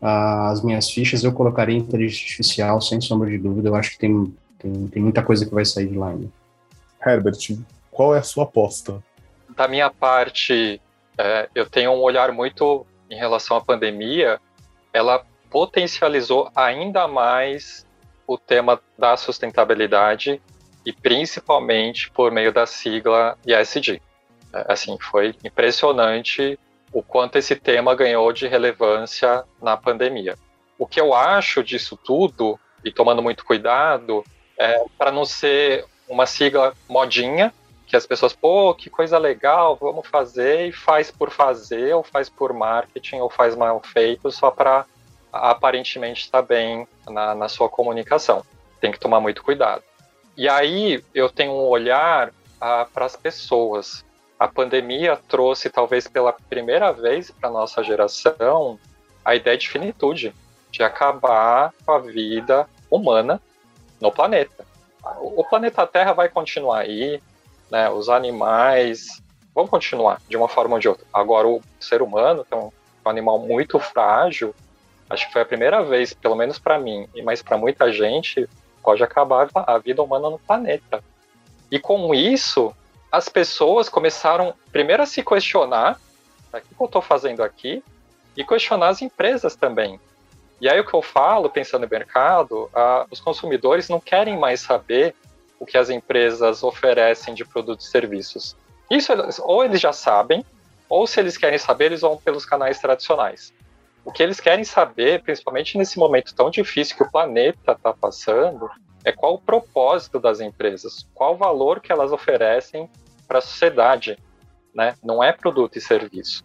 uh, as minhas fichas, eu colocaria inteligência artificial, sem sombra de dúvida, eu acho que tem, tem, tem muita coisa que vai sair de lá ainda. Herbert, qual é a sua aposta? Da minha parte, é, eu tenho um olhar muito em relação à pandemia. Ela potencializou ainda mais o tema da sustentabilidade e principalmente por meio da sigla ESG. É, assim, foi impressionante o quanto esse tema ganhou de relevância na pandemia. O que eu acho disso tudo, e tomando muito cuidado, é para não ser uma sigla modinha, que as pessoas, pô, que coisa legal, vamos fazer, e faz por fazer, ou faz por marketing, ou faz mal feito, só para aparentemente estar tá bem na, na sua comunicação. Tem que tomar muito cuidado. E aí eu tenho um olhar ah, para as pessoas. A pandemia trouxe, talvez pela primeira vez para nossa geração, a ideia de finitude, de acabar com a vida humana no planeta. O planeta Terra vai continuar aí, né, os animais vão continuar de uma forma ou de outra. Agora, o ser humano, que é um, animal muito frágil, acho que foi a primeira vez, pelo menos para mim, mas para muita gente, pode acabar a vida humana no planeta. E com isso, as pessoas começaram primeiro a se questionar o que eu estou fazendo aqui e questionar as empresas também. E aí o que eu falo, pensando no mercado, os consumidores não querem mais saber o que as empresas oferecem de produtos e serviços. Isso ou eles já sabem, ou se eles querem saber, eles vão pelos canais tradicionais. O que eles querem saber, principalmente nesse momento tão difícil que o planeta está passando, é qual o propósito das empresas, qual o valor que elas oferecem para a sociedade, né? Não é produto e serviço.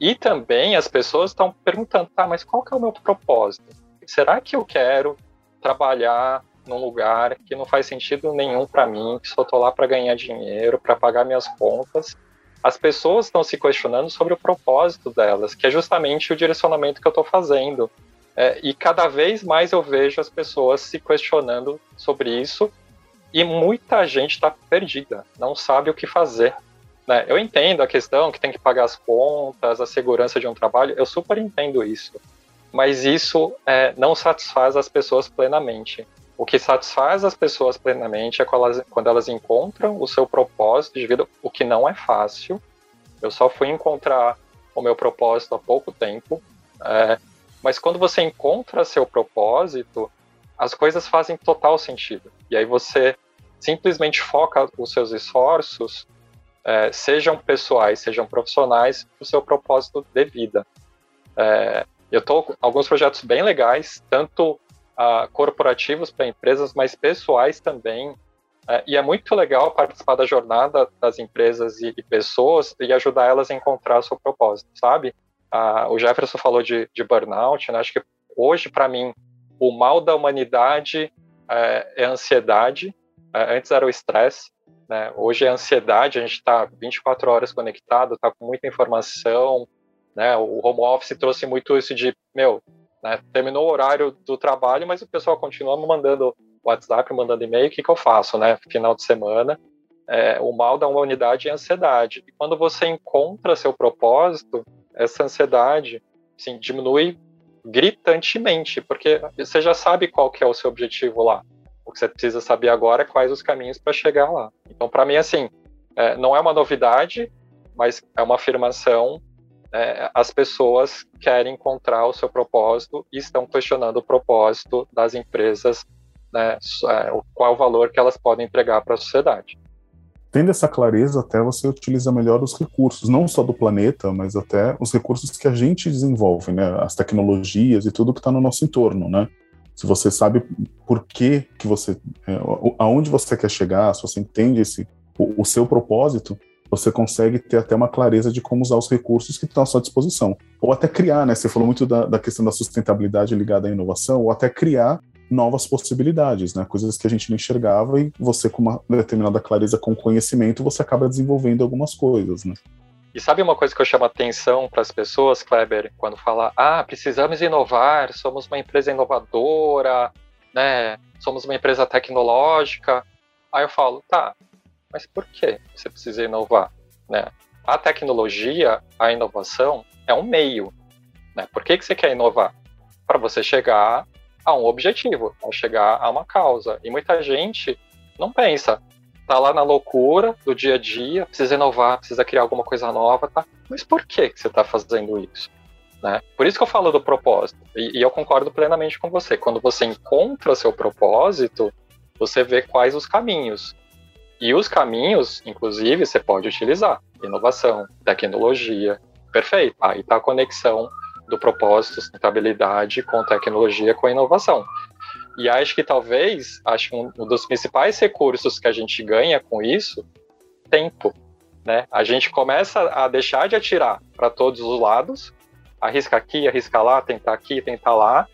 E também as pessoas estão perguntando, tá, mas qual que é o meu propósito? Será que eu quero trabalhar num lugar que não faz sentido nenhum para mim, que só tô lá para ganhar dinheiro, para pagar minhas contas? As pessoas estão se questionando sobre o propósito delas, que é justamente o direcionamento que eu estou fazendo. É, e cada vez mais eu vejo as pessoas se questionando sobre isso e muita gente está perdida, não sabe o que fazer. Né? Eu entendo a questão que tem que pagar as contas, a segurança de um trabalho, eu super entendo isso. Mas isso é, não satisfaz as pessoas plenamente. O que satisfaz as pessoas plenamente é quando elas, encontram o seu propósito de vida, o que não é fácil. Eu só fui encontrar o meu propósito há pouco tempo. É, mas quando você encontra seu propósito, as coisas fazem total sentido. E aí você simplesmente foca os seus esforços é, sejam pessoais, sejam profissionais, para o seu propósito de vida. É, eu estou alguns projetos bem legais, tanto uh, corporativos para empresas, mas pessoais também. É, e é muito legal participar da jornada das empresas e, e pessoas e ajudar elas a encontrar seu propósito, sabe? Uh, o Jefferson falou de, de burnout, né? acho que hoje, para mim, o mal da humanidade é, é a ansiedade, é, antes era o estresse, né? Hoje é ansiedade, a gente está 24 horas conectado, está com muita informação. Né? O home office trouxe muito isso de, meu, né? terminou o horário do trabalho, mas o pessoal continua mandando WhatsApp, mandando e-mail, o que, que eu faço, né? Final de semana. É, o mal da humanidade é a ansiedade. E quando você encontra seu propósito, essa ansiedade assim, diminui gritantemente, porque você já sabe qual que é o seu objetivo lá. O que você precisa saber agora é quais os caminhos para chegar lá. Então, para mim, assim, é, não é uma novidade, mas é uma afirmação. É, as pessoas querem encontrar o seu propósito e estão questionando o propósito das empresas, né, é, qual o valor que elas podem entregar para a sociedade. Tendo essa clareza, até você utiliza melhor os recursos, não só do planeta, mas até os recursos que a gente desenvolve, né, as tecnologias e tudo que está no nosso entorno, né? se você sabe por que, que você, é, aonde você quer chegar, se você entende esse, o, o, seu propósito, você consegue ter até uma clareza de como usar os recursos que estão à sua disposição. Ou até criar, né? Você falou muito da, da questão da sustentabilidade ligada à inovação, ou até criar novas possibilidades, né? Coisas que a gente não enxergava e você, com uma determinada clareza, com conhecimento, você acaba desenvolvendo algumas coisas, né? E sabe uma coisa que eu chamo atenção para as pessoas, Kleber, quando fala, ah, precisamos inovar, somos uma empresa inovadora, né? Somos uma empresa tecnológica. Aí eu falo, tá, mas por que você precisa inovar? Né? A tecnologia, a inovação é um meio. Né? Por que, que você quer inovar? Para você chegar a um objetivo, para chegar a uma causa. E muita gente não pensa, tá lá na loucura do dia a dia, precisa inovar, precisa criar alguma coisa nova, tá? Mas por que, que você está fazendo isso? Né? Por isso que eu falo do propósito. E, e, eu concordo plenamente com você. Quando você encontra seu propósito, você vê quais os caminhos. E os caminhos, inclusive, você pode utilizar. Inovação, tecnologia. Perfeito. Aí está a conexão do propósito, sustentabilidade com tecnologia, com inovação. E acho que talvez, acho um dos principais recursos que a gente ganha com isso tempo. Né? A gente começa a deixar de atirar para todos os lados, arrisca aqui, arrisca lá, tentar aqui, tentar lá,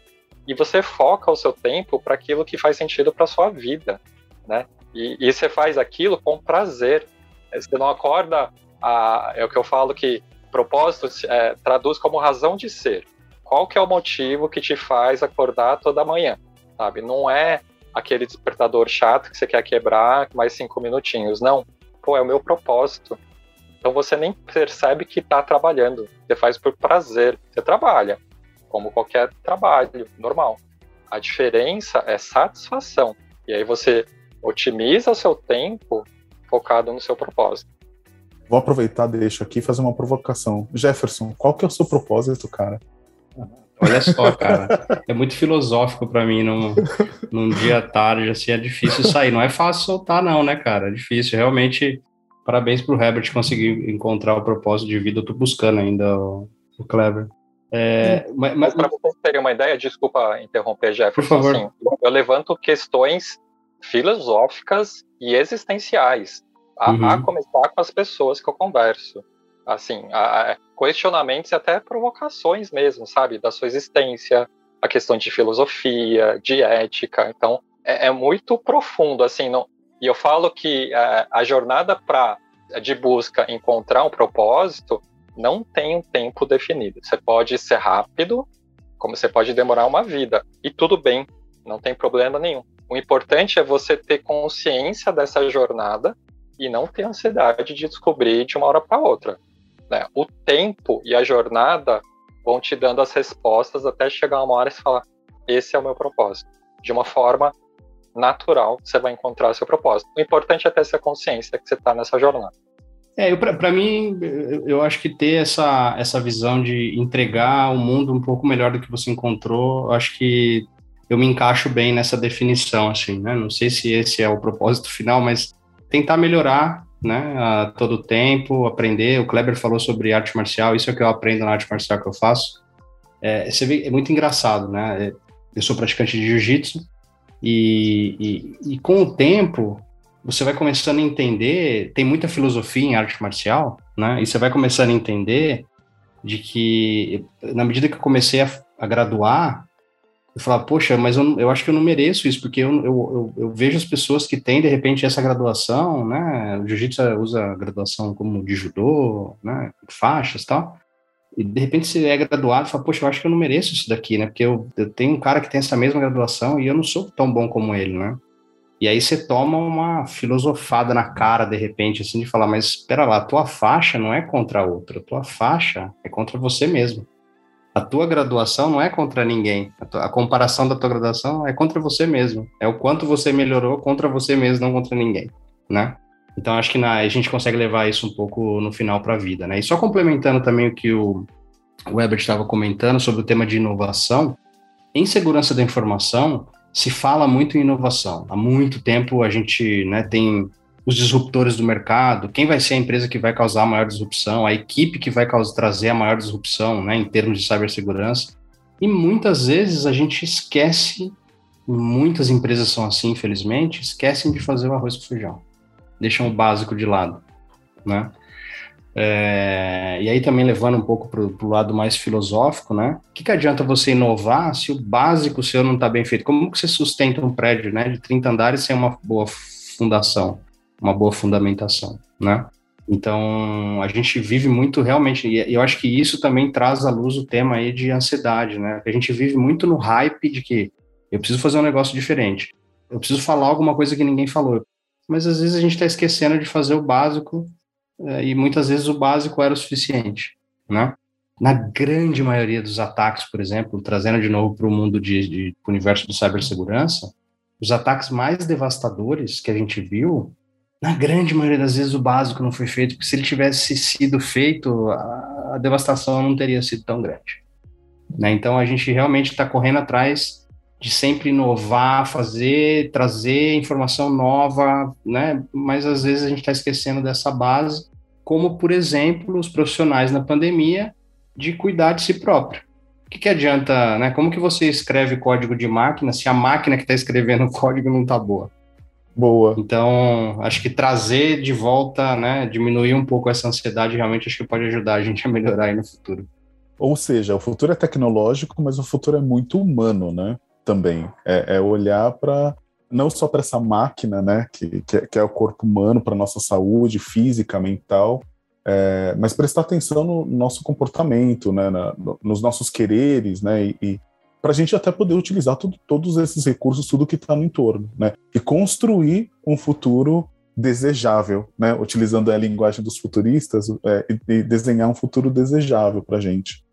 e você foca o seu tempo para aquilo que faz sentido para sua vida, né? E, e, você faz aquilo com prazer. Você não acorda, a, é o que eu falo que propósito é, traduz como razão de ser. Qual que é o motivo que te faz acordar toda manhã, sabe? Não é aquele despertador chato que você quer quebrar mais cinco minutinhos, não. Pô, é o meu propósito. Então você nem percebe que está trabalhando. Você faz por prazer. Você trabalha, como qualquer trabalho normal. A diferença é satisfação. E aí você otimiza o seu tempo focado no seu propósito. Vou aproveitar, deixa aqui fazer uma provocação. Jefferson, qual que é o seu propósito, cara? Olha só, cara, é muito filosófico para mim num, num dia tarde, assim, é difícil sair. Não é fácil soltar, não, né, cara? É difícil. Realmente, parabéns pro Herbert conseguir encontrar o propósito de vida. Eu tô buscando ainda o, o Clever. É, mas, mas para vocês terem uma ideia, desculpa interromper, Jefferson. Por favor. Assim, eu levanto questões filosóficas e existenciais, a, uhum. a, começar com as pessoas que eu converso. Assim, a, a questionamentos e até provocações mesmo, sabe? Da sua existência, a questão de filosofia, de ética. Então, é, é muito profundo, assim. Não, e eu falo que é, a jornada para de busca encontrar um propósito não tem um tempo definido. Você pode ser rápido, como você pode demorar uma vida. E tudo bem, não tem problema nenhum. O importante é você ter consciência dessa jornada e não ter ansiedade de descobrir de uma hora para outra. Né? O tempo e a jornada vão te dando as respostas até chegar uma hora e falar: esse é o meu propósito. De uma forma natural, você vai encontrar seu propósito. O importante é ter essa consciência que você está nessa jornada. É, para mim, eu acho que ter essa, essa visão de entregar o mundo um pouco melhor do que você encontrou, acho que eu me encaixo bem nessa definição, assim, né? Não sei se esse é o propósito final, mas tentar melhorar, né, a todo tempo, aprender. O Kleber falou sobre arte marcial, isso é o que eu aprendo na arte marcial que eu faço. É, você vê, é muito engraçado, né? Eu sou praticante de jiu-jitsu e, e, e com o tempo você vai começando a entender, tem muita filosofia em arte marcial, né? E você vai começando a entender de que, na medida que eu comecei a, a graduar, eu falava, poxa, mas eu, eu acho que eu não mereço isso, porque eu, eu, eu, eu vejo as pessoas que têm, de repente, essa graduação, né? O jiu-jitsu usa graduação como de judô, né? Faixas e tal. E, de repente, você é graduado e fala, poxa, eu acho que eu não mereço isso daqui, né? Porque eu, eu tenho um cara que tem essa mesma graduação e eu não sou tão bom como ele, né? E aí você toma uma filosofada na cara, de repente, assim, de falar, mas espera lá, tua faixa não é contra a outra, tua faixa é contra você mesmo. A tua graduação não é contra ninguém. A, tua, a comparação da tua graduação é contra você mesmo. É o quanto você melhorou contra você mesmo, não contra ninguém, né? Então acho que na, a gente consegue levar isso um pouco no final para a vida, né? E só complementando também o que o, Weber estava comentando sobre o tema de inovação, em segurança da informação, se fala muito em inovação. Há muito tempo a gente né, tem os disruptores do mercado, quem vai ser a empresa que vai causar a maior disrupção, a equipe que vai causar, trazer a maior disrupção né, em termos de cibersegurança. E muitas vezes a gente esquece, muitas empresas são assim, infelizmente, esquecem de fazer o arroz com feijão. Deixam o básico de lado, né? É, e aí também levando um pouco para o lado mais filosófico, né? O que, que adianta você inovar se o básico seu não está bem feito? Como que você sustenta um prédio né, de 30 andares sem uma boa fundação, uma boa fundamentação, né? Então, a gente vive muito realmente, e eu acho que isso também traz à luz o tema aí de ansiedade, né? A gente vive muito no hype de que eu preciso fazer um negócio diferente, eu preciso falar alguma coisa que ninguém falou. Mas às vezes a gente está esquecendo de fazer o básico é, e muitas vezes o básico era o suficiente, né? Na grande maioria dos ataques, por exemplo, trazendo de novo para o mundo de, de universo de cibersegurança, os ataques mais devastadores que a gente viu, na grande maioria das vezes o básico não foi feito, porque se ele tivesse sido feito, a, a devastação não teria sido tão grande. Né? Então a gente realmente está correndo atrás de sempre inovar, fazer, trazer informação nova, né? Mas às vezes a gente está esquecendo dessa base, como por exemplo os profissionais na pandemia de cuidar de si próprio. O que, que adianta, né? Como que você escreve código de máquina se a máquina que está escrevendo o código não está boa? Boa. Então, acho que trazer de volta, né, diminuir um pouco essa ansiedade, realmente acho que pode ajudar a gente a melhorar aí no futuro. Ou seja, o futuro é tecnológico, mas o futuro é muito humano, né? Também. É, é olhar para não só para essa máquina, né, que, que, é, que é o corpo humano, para nossa saúde física, mental, é, mas prestar atenção no nosso comportamento, né, na, nos nossos quereres, né, e, e para a gente até poder utilizar tudo, todos esses recursos, tudo que está no entorno, né, e construir um futuro desejável, né, utilizando a linguagem dos futuristas, é, e, e desenhar um futuro desejável para a gente.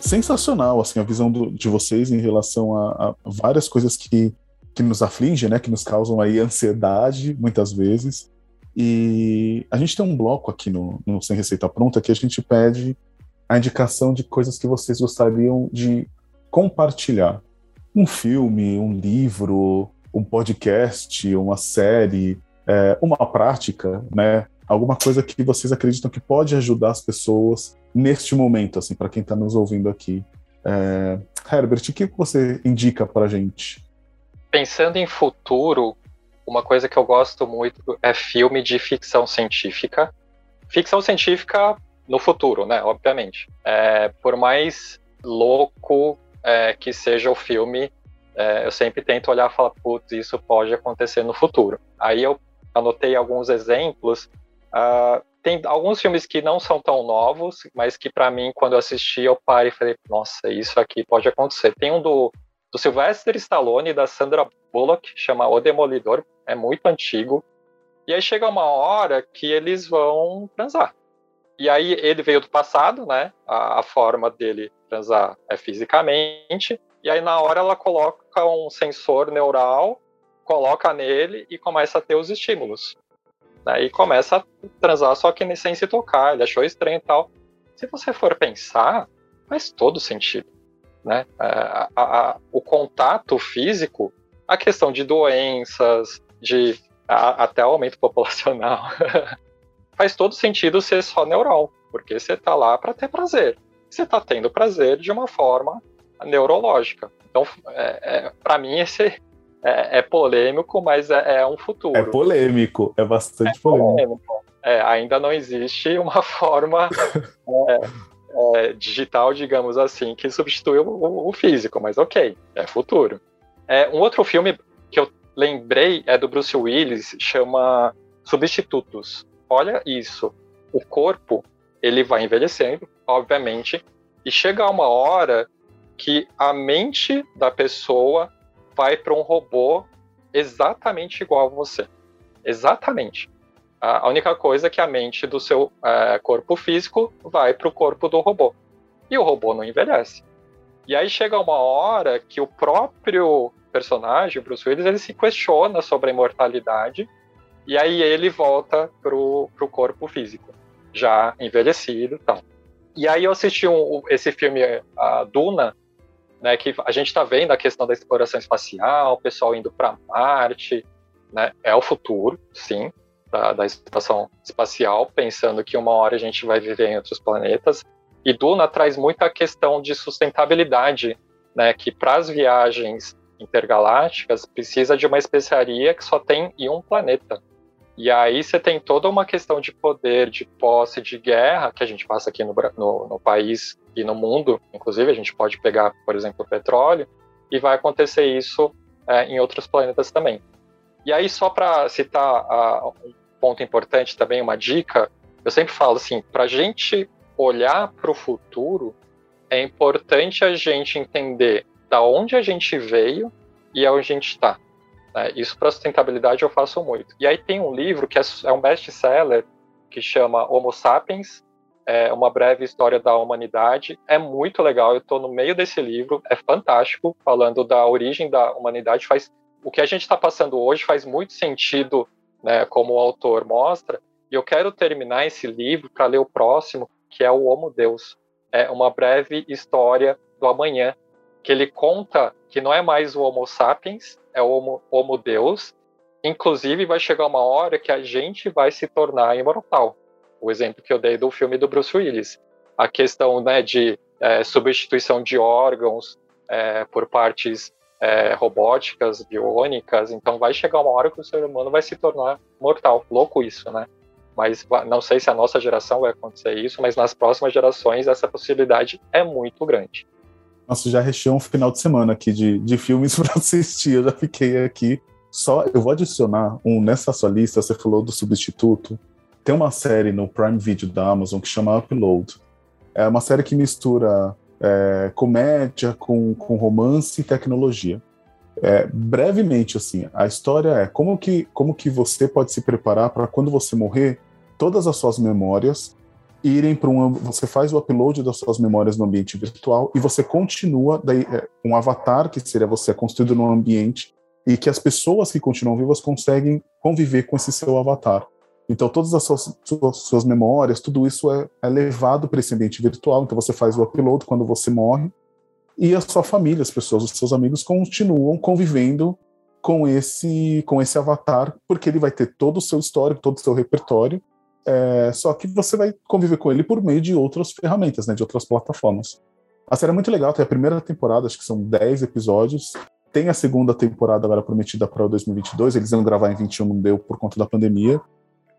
sensacional assim a visão do, de vocês em relação a, a, várias coisas que, que nos afligem, né, que nos causam aí ansiedade muitas vezes. E a gente tem um bloco aqui no, no Sem Receita Pronta que a gente pede a indicação de coisas que vocês gostariam de compartilhar. Um filme, um livro, um podcast, uma série, é, uma prática, né? Alguma coisa que vocês acreditam que pode ajudar as pessoas neste momento, assim, para quem está nos ouvindo aqui. É... Herbert, o que você indica para gente? Pensando em futuro, uma coisa que eu gosto muito é filme de ficção científica. Ficção científica no futuro, né? Obviamente. É, por mais louco é, que seja o filme, é, eu sempre tento olhar e falar, putz, isso pode acontecer no futuro. Aí eu anotei alguns exemplos. Uh, tem alguns filmes que não são tão novos, mas que para mim, quando eu assisti, eu parei e falei, nossa, isso aqui pode acontecer. Tem um do, do Sylvester Stallone e da Sandra Bullock, chama O Demolidor, é muito antigo. E aí chega uma hora que eles vão transar. E aí ele veio do passado, né? A, a forma dele transar é fisicamente. E aí na hora ela coloca um sensor neural, coloca nele e começa a ter os estímulos. Né, e começa a transar só que sem se tocar. Ele achou estranho e tal. Se você for pensar, faz todo sentido. Né? É, a, a, o contato físico, a questão de doenças, de a, até aumento populacional, faz todo sentido ser só neural, porque você está lá para ter prazer. Você está tendo prazer de uma forma neurológica. Então, é, é, para mim, esse é, é polêmico, mas é, é, um futuro. É polêmico, é bastante é polêmico. polêmico. Ainda não existe uma forma é, é, digital, digamos assim, que substitui o, o, físico, mas ok, é futuro. um outro filme que eu lembrei é do Bruce Willis, chama Substitutos. Olha isso, o corpo ele vai envelhecendo, obviamente, e chega uma hora que a mente da pessoa vai para um robô exatamente igual a você. Exatamente. A única coisa é que a mente do seu é, corpo físico vai para o corpo do robô. E o robô não envelhece. E aí chega uma hora que o próprio personagem, Bruce Willis, ele se questiona sobre a imortalidade e aí ele volta pro, pro corpo físico, já envelhecido e tal. E aí eu assisti um, esse filme, a Duna, né, que a gente está vendo a questão da exploração espacial, o pessoal indo para Marte, né, é o futuro, sim, da, da estação espacial, pensando que uma hora a gente vai viver em outros planetas. E Duna traz muita questão de sustentabilidade, né, que para as viagens intergalácticas precisa de uma especiaria que só tem em um planeta. E aí você tem toda uma questão de poder, de posse, de guerra que a gente passa aqui no, no, no país e no mundo. Inclusive, a gente pode pegar, por exemplo, o petróleo, e vai acontecer isso é, em outros planetas também. E aí, só para citar uh, um ponto importante também, uma dica, eu sempre falo assim: para a gente olhar para o futuro, é importante a gente entender da onde a gente veio e aonde a gente está. Né? Isso para sustentabilidade eu faço muito. E aí tem um livro que é, é um best-seller que chama Homo Sapiens, é uma breve história da humanidade. É muito legal, eu estou no meio desse livro, é fantástico, falando da origem da humanidade. Faz o que a gente está passando hoje faz muito sentido, né, como o autor mostra. E eu quero terminar esse livro para ler o próximo, que é o Homo Deus. É uma breve história do amanhã, que ele conta que não é mais o Homo sapiens, é o Homo, Homo Deus. Inclusive, vai chegar uma hora que a gente vai se tornar imortal. O exemplo que eu dei do filme do Bruce Willis. a questão né, de é, substituição de órgãos é, por partes é, robóticas, biônicas, então vai chegar uma hora que o ser humano vai se tornar mortal. Louco isso, né? Mas não sei se a nossa geração vai acontecer isso, mas nas próximas gerações essa possibilidade é muito grande. Nossa, já recheou um final de semana aqui de, de filmes para assistir. Eu já fiquei aqui. Só eu vou adicionar um nessa sua lista. Você falou do substituto. Tem uma série no Prime Video da Amazon que chama Upload. É uma série que mistura é, comédia com, com romance e tecnologia. É, brevemente, assim, a história é como que, como que você pode se preparar para quando você morrer, todas as suas memórias irem para um. Você faz o upload das suas memórias no ambiente virtual e você continua daí, é, um avatar que seria você construído no ambiente e que as pessoas que continuam vivas conseguem conviver com esse seu avatar. Então, todas as suas, suas, suas memórias, tudo isso é, é levado para esse ambiente virtual. Então, você faz o upload quando você morre, e a sua família, as pessoas, os seus amigos continuam convivendo com esse, com esse avatar, porque ele vai ter todo o seu histórico, todo o seu repertório, é, só que você vai conviver com ele por meio de outras ferramentas, né, de outras plataformas. A série é muito legal, tem a primeira temporada, acho que são 10 episódios, tem a segunda temporada agora prometida para o 2022, eles iam gravar em 21, não deu por conta da pandemia,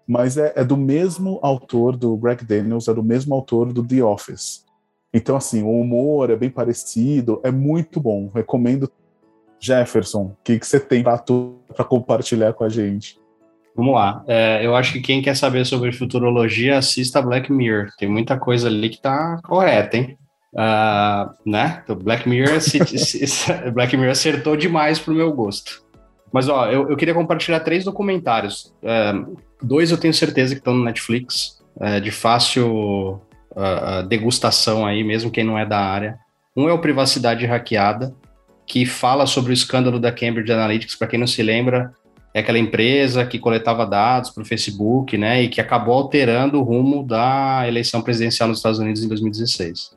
mas é, é, do mesmo autor do Greg Daniels, é do mesmo autor do The Office. Então, assim, o humor é bem parecido, é muito bom. Recomendo. Jefferson, o que, que você tem para compartilhar com a gente? Vamos lá. É, eu acho que quem quer saber sobre futurologia, assista Black Mirror. Tem muita coisa ali que tá correta, hein? Uh, né? Então, Black Mirror, Black Mirror acertou demais pro meu gosto. Mas, ó, eu, eu queria compartilhar três documentários. É, dois eu tenho certeza que estão no Netflix, é, de fácil uh, degustação aí, mesmo quem não é da área. Um é o Privacidade Hackeada, que fala sobre o escândalo da Cambridge Analytics. Para quem não se lembra, é aquela empresa que coletava dados para o Facebook, né, e que acabou alterando o rumo da eleição presidencial nos Estados Unidos em 2016.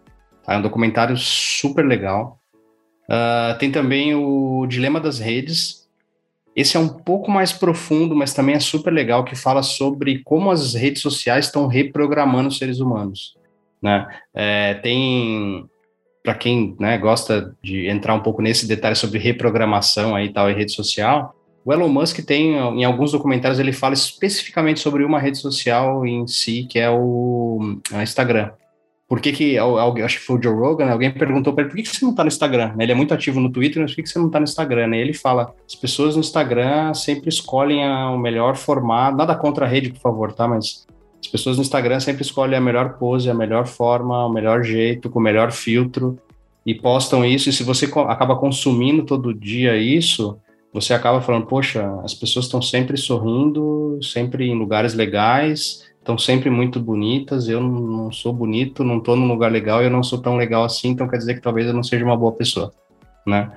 É um documentário super legal. Uh, tem também o Dilema das Redes, esse é um pouco mais profundo, mas também é super legal, que fala sobre como as redes sociais estão reprogramando os seres humanos. Né? É, tem, para quem né, gosta de entrar um pouco nesse detalhe sobre reprogramação aí tal em rede social, o Elon Musk tem, em alguns documentários, ele fala especificamente sobre uma rede social em si, que é o Instagram por que que, acho que foi o Joe Rogan, né? alguém perguntou para ele, por que, que você não está no Instagram? Ele é muito ativo no Twitter, mas por que, que você não está no Instagram? E ele fala, as pessoas no Instagram sempre escolhem o melhor formato, nada contra a rede, por favor, tá? Mas as pessoas no Instagram sempre escolhem a melhor pose, a melhor forma, o melhor jeito, com o melhor filtro, e postam isso, e se você acaba consumindo todo dia isso, você acaba falando, poxa, as pessoas estão sempre sorrindo, sempre em lugares legais, estão sempre muito bonitas, eu não sou bonito, não estou num lugar legal, eu não sou tão legal assim, então quer dizer que talvez eu não seja uma boa pessoa, né?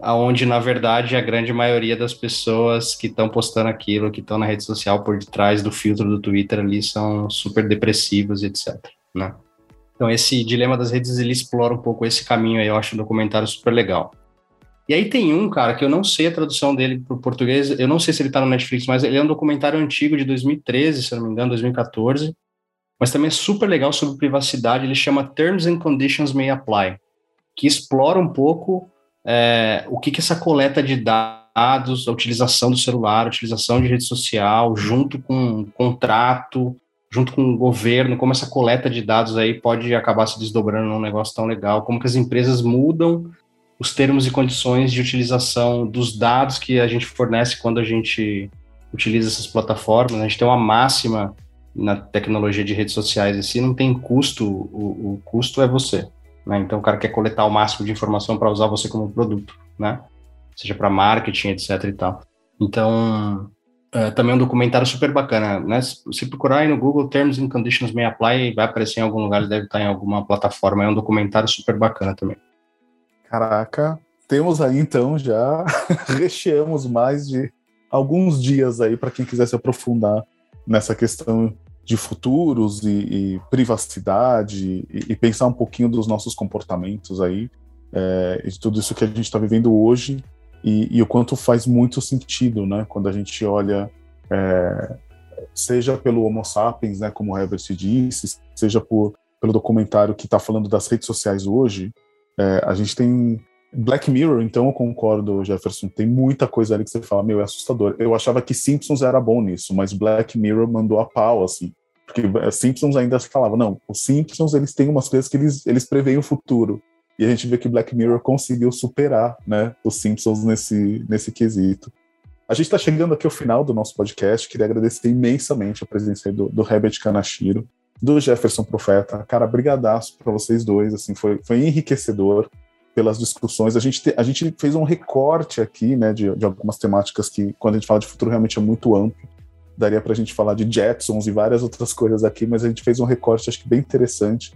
Aonde, na verdade, a grande maioria das pessoas que estão postando aquilo, que estão na rede social por detrás do filtro do Twitter ali, são super depressivos, etc, né? Então, esse dilema das redes, ele explora um pouco esse caminho aí, eu acho um documentário super legal. E aí tem um, cara, que eu não sei a tradução dele para o português, eu não sei se ele está no Netflix, mas ele é um documentário antigo de 2013, se não me engano, 2014, mas também é super legal sobre privacidade, ele chama Terms and Conditions May Apply, que explora um pouco é, o que, que essa coleta de dados, a utilização do celular, a utilização de rede social, junto com um contrato, junto com o governo, como essa coleta de dados aí pode acabar se desdobrando num negócio tão legal, como que as empresas mudam os termos e condições de utilização dos dados que a gente fornece quando a gente utiliza essas plataformas. A gente tem uma máxima na tecnologia de redes sociais e se não tem custo, o, o custo é você. Né? Então o cara quer coletar o máximo de informação para usar você como produto, né? Seja para marketing, etc e tal. Então, é, também é um documentário super bacana, né? Se procurar aí no Google Terms and Conditions May Apply, vai aparecer em algum lugar, deve estar em alguma plataforma. É um documentário super bacana também. Caraca, temos aí então já recheamos mais de alguns dias aí para quem quiser se aprofundar nessa questão de futuros e, e privacidade e, e, pensar um pouquinho dos nossos comportamentos aí, é, de tudo isso que a gente está vivendo hoje e, e, o quanto faz muito sentido, né, quando a gente olha, é, seja pelo Homo sapiens, né, como o Herbert disse, seja por pelo documentário que está falando das redes sociais hoje, é, a gente tem Black Mirror, então eu concordo, Jefferson, tem muita coisa ali que você fala, meu, é assustador. Eu achava que Simpsons era bom nisso, mas Black Mirror mandou a pau, assim. Porque Simpsons ainda falava, não, os Simpsons, eles têm umas coisas que eles, eles preveem o futuro. E a gente vê que Black Mirror conseguiu superar, né, os Simpsons nesse, nesse quesito. A gente está chegando aqui ao final do nosso podcast. Queria agradecer imensamente a presença do, do Herbert Kanashiro, do Jefferson Profeta. Cara, brigadaço para vocês dois. Assim, foi, foi enriquecedor pelas discussões. A gente, te, a gente fez um recorte aqui, né, de, de algumas temáticas que, quando a gente fala de futuro, realmente é muito amplo. Daria para a gente falar de Jetsons e várias outras coisas aqui, mas a gente fez um recorte, acho que bem interessante.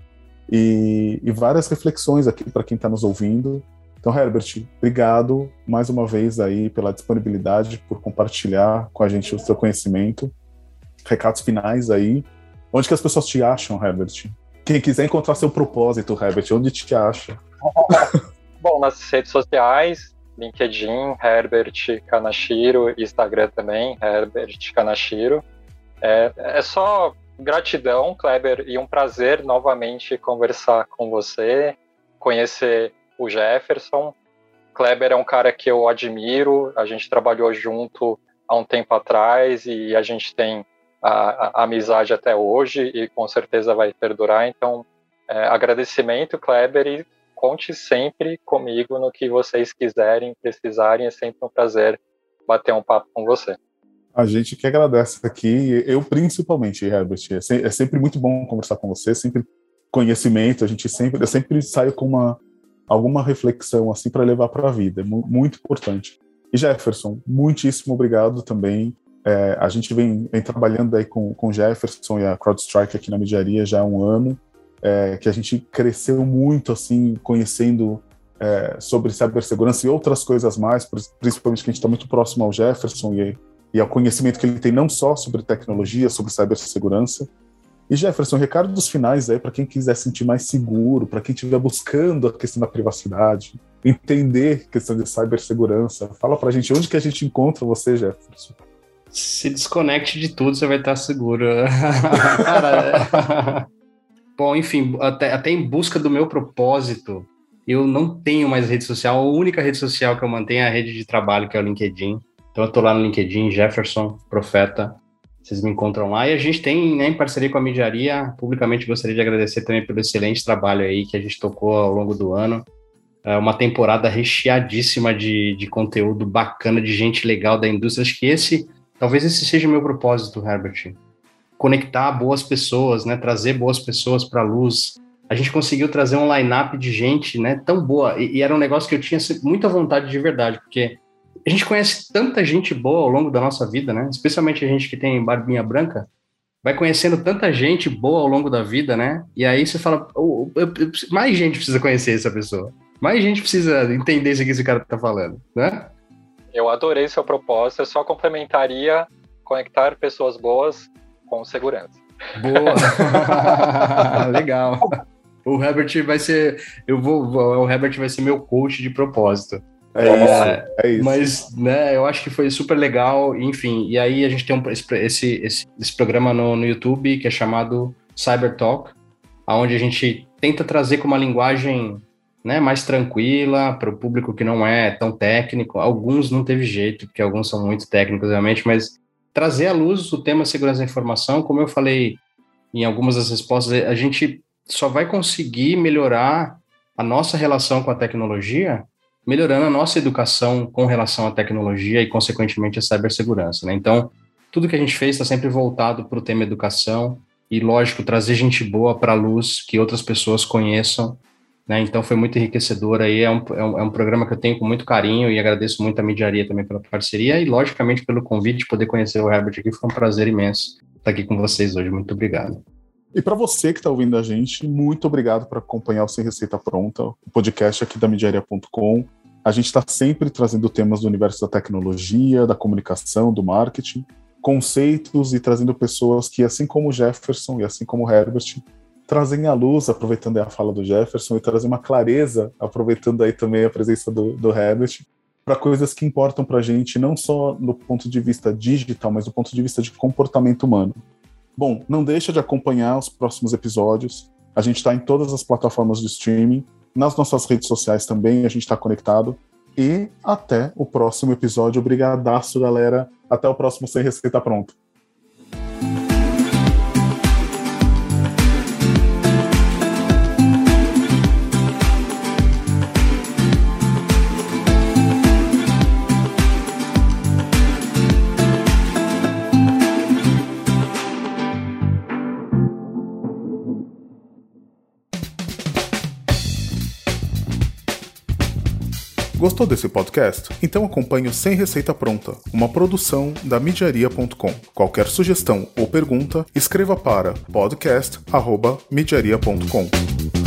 E, e várias reflexões aqui para quem está nos ouvindo. Então, Herbert, obrigado mais uma vez aí pela disponibilidade, por compartilhar com a gente o seu conhecimento. Recados finais aí. Onde que as pessoas te acham, Herbert? Quem quiser encontrar seu propósito, Herbert, onde te acha? Bom, nas redes sociais, LinkedIn, Herbert Kanashiro, Instagram também, Herbert Kanashiro. É, é só gratidão, Kleber, e um prazer novamente conversar com você, conhecer o Jefferson. Kleber é um cara que eu admiro, a gente trabalhou junto há um tempo atrás e a gente tem a, a amizade até hoje e com certeza vai perdurar. Então, é, agradecimento, Kleber, e conte sempre comigo no que vocês quiserem, precisarem. É sempre um prazer bater um papo com você. A gente que agradece aqui, eu principalmente, Herbert. É, é sempre muito bom conversar com você, sempre conhecimento. A gente sempre, eu sempre saio com uma alguma reflexão assim para levar para a vida. É muito importante. E Jefferson, muitíssimo obrigado também. É, a gente vem, vem, trabalhando aí com, com Jefferson e a CrowdStrike aqui na mediaria já há um ano, é, que a gente cresceu muito assim, conhecendo é, sobre cibersegurança e outras coisas mais, principalmente que a gente está muito próximo ao Jefferson e, e ao conhecimento que ele tem não só sobre tecnologia, sobre cibersegurança, e Jefferson, recado dos finais aí para quem quiser sentir mais seguro, para quem estiver buscando a questão da privacidade, entender a questão de cibersegurança. Fala para a gente onde que a gente encontra você, Jefferson. Se desconecte de tudo, você vai estar seguro. Cara, bom, enfim, até, até em busca do meu propósito, eu não tenho mais rede social. A única rede social que eu mantenho é a rede de trabalho, que é o LinkedIn. Então eu estou lá no LinkedIn, Jefferson Profeta. Vocês me encontram lá. E a gente tem, né, em parceria com a Mediaria, publicamente gostaria de agradecer também pelo excelente trabalho aí que a gente tocou ao longo do ano. É uma temporada recheadíssima de, de conteúdo bacana, de gente legal da indústria. Acho que esse, talvez esse seja o meu propósito, Herbert. Conectar boas pessoas, né, trazer boas pessoas para a luz. A gente conseguiu trazer um line-up de gente né, tão boa. E, e era um negócio que eu tinha muita vontade de verdade, porque a gente conhece tanta gente boa ao longo da nossa vida, né? Especialmente a gente que tem barbinha branca, vai conhecendo tanta gente boa ao longo da vida, né? E aí você fala, oh, eu, eu, mais gente precisa conhecer essa pessoa. Mais gente precisa entender isso que esse cara tá falando, né? Eu adorei seu propósito, eu só complementaria conectar pessoas boas com segurança. Boa! Legal. O Herbert vai ser, eu vou, o Herbert vai ser meu coach de propósito. É, é, isso, é isso. Mas, né, eu acho que foi super legal, enfim. E aí a gente tem um, esse, esse, esse programa no, no YouTube que é chamado Cyber Talk, onde a gente tenta trazer com uma linguagem né, mais tranquila para o público que não é tão técnico. Alguns não teve jeito, porque alguns são muito técnicos realmente, mas trazer à luz o tema segurança da informação, como eu falei em algumas das respostas, a gente só vai conseguir melhorar a nossa relação com a tecnologia melhorando a nossa educação com relação à tecnologia e, consequentemente, a cibersegurança. Né? Então, tudo que a gente fez está sempre voltado para o tema educação e, lógico, trazer gente boa para a luz, que outras pessoas conheçam. Né? Então, foi muito enriquecedor aí. É um, é, um, é um programa que eu tenho com muito carinho e agradeço muito a Mediaria também pela parceria e, logicamente, pelo convite, poder conhecer o Herbert aqui. Foi um prazer imenso estar aqui com vocês hoje. Muito obrigado. E para você que está ouvindo a gente, muito obrigado por acompanhar o Sem Receita Pronta, o podcast aqui da Mediaria.com. A gente está sempre trazendo temas do universo da tecnologia, da comunicação, do marketing, conceitos e trazendo pessoas que, assim como o Jefferson e assim como o Herbert, trazem a luz, aproveitando a fala do Jefferson, e trazem uma clareza, aproveitando aí também a presença do, do Herbert, para coisas que importam para a gente, não só no ponto de vista digital, mas do ponto de vista de comportamento humano. Bom, não deixa de acompanhar os próximos episódios. A gente está em todas as plataformas de streaming, nas nossas redes sociais também, a gente está conectado. E até o próximo episódio. Obrigadaço, galera. Até o próximo Sem Receita Pronto. Gostou desse podcast? Então acompanhe o Sem Receita Pronta, uma produção da midiaria.com. Qualquer sugestão ou pergunta, escreva para podcast@midiaria.com.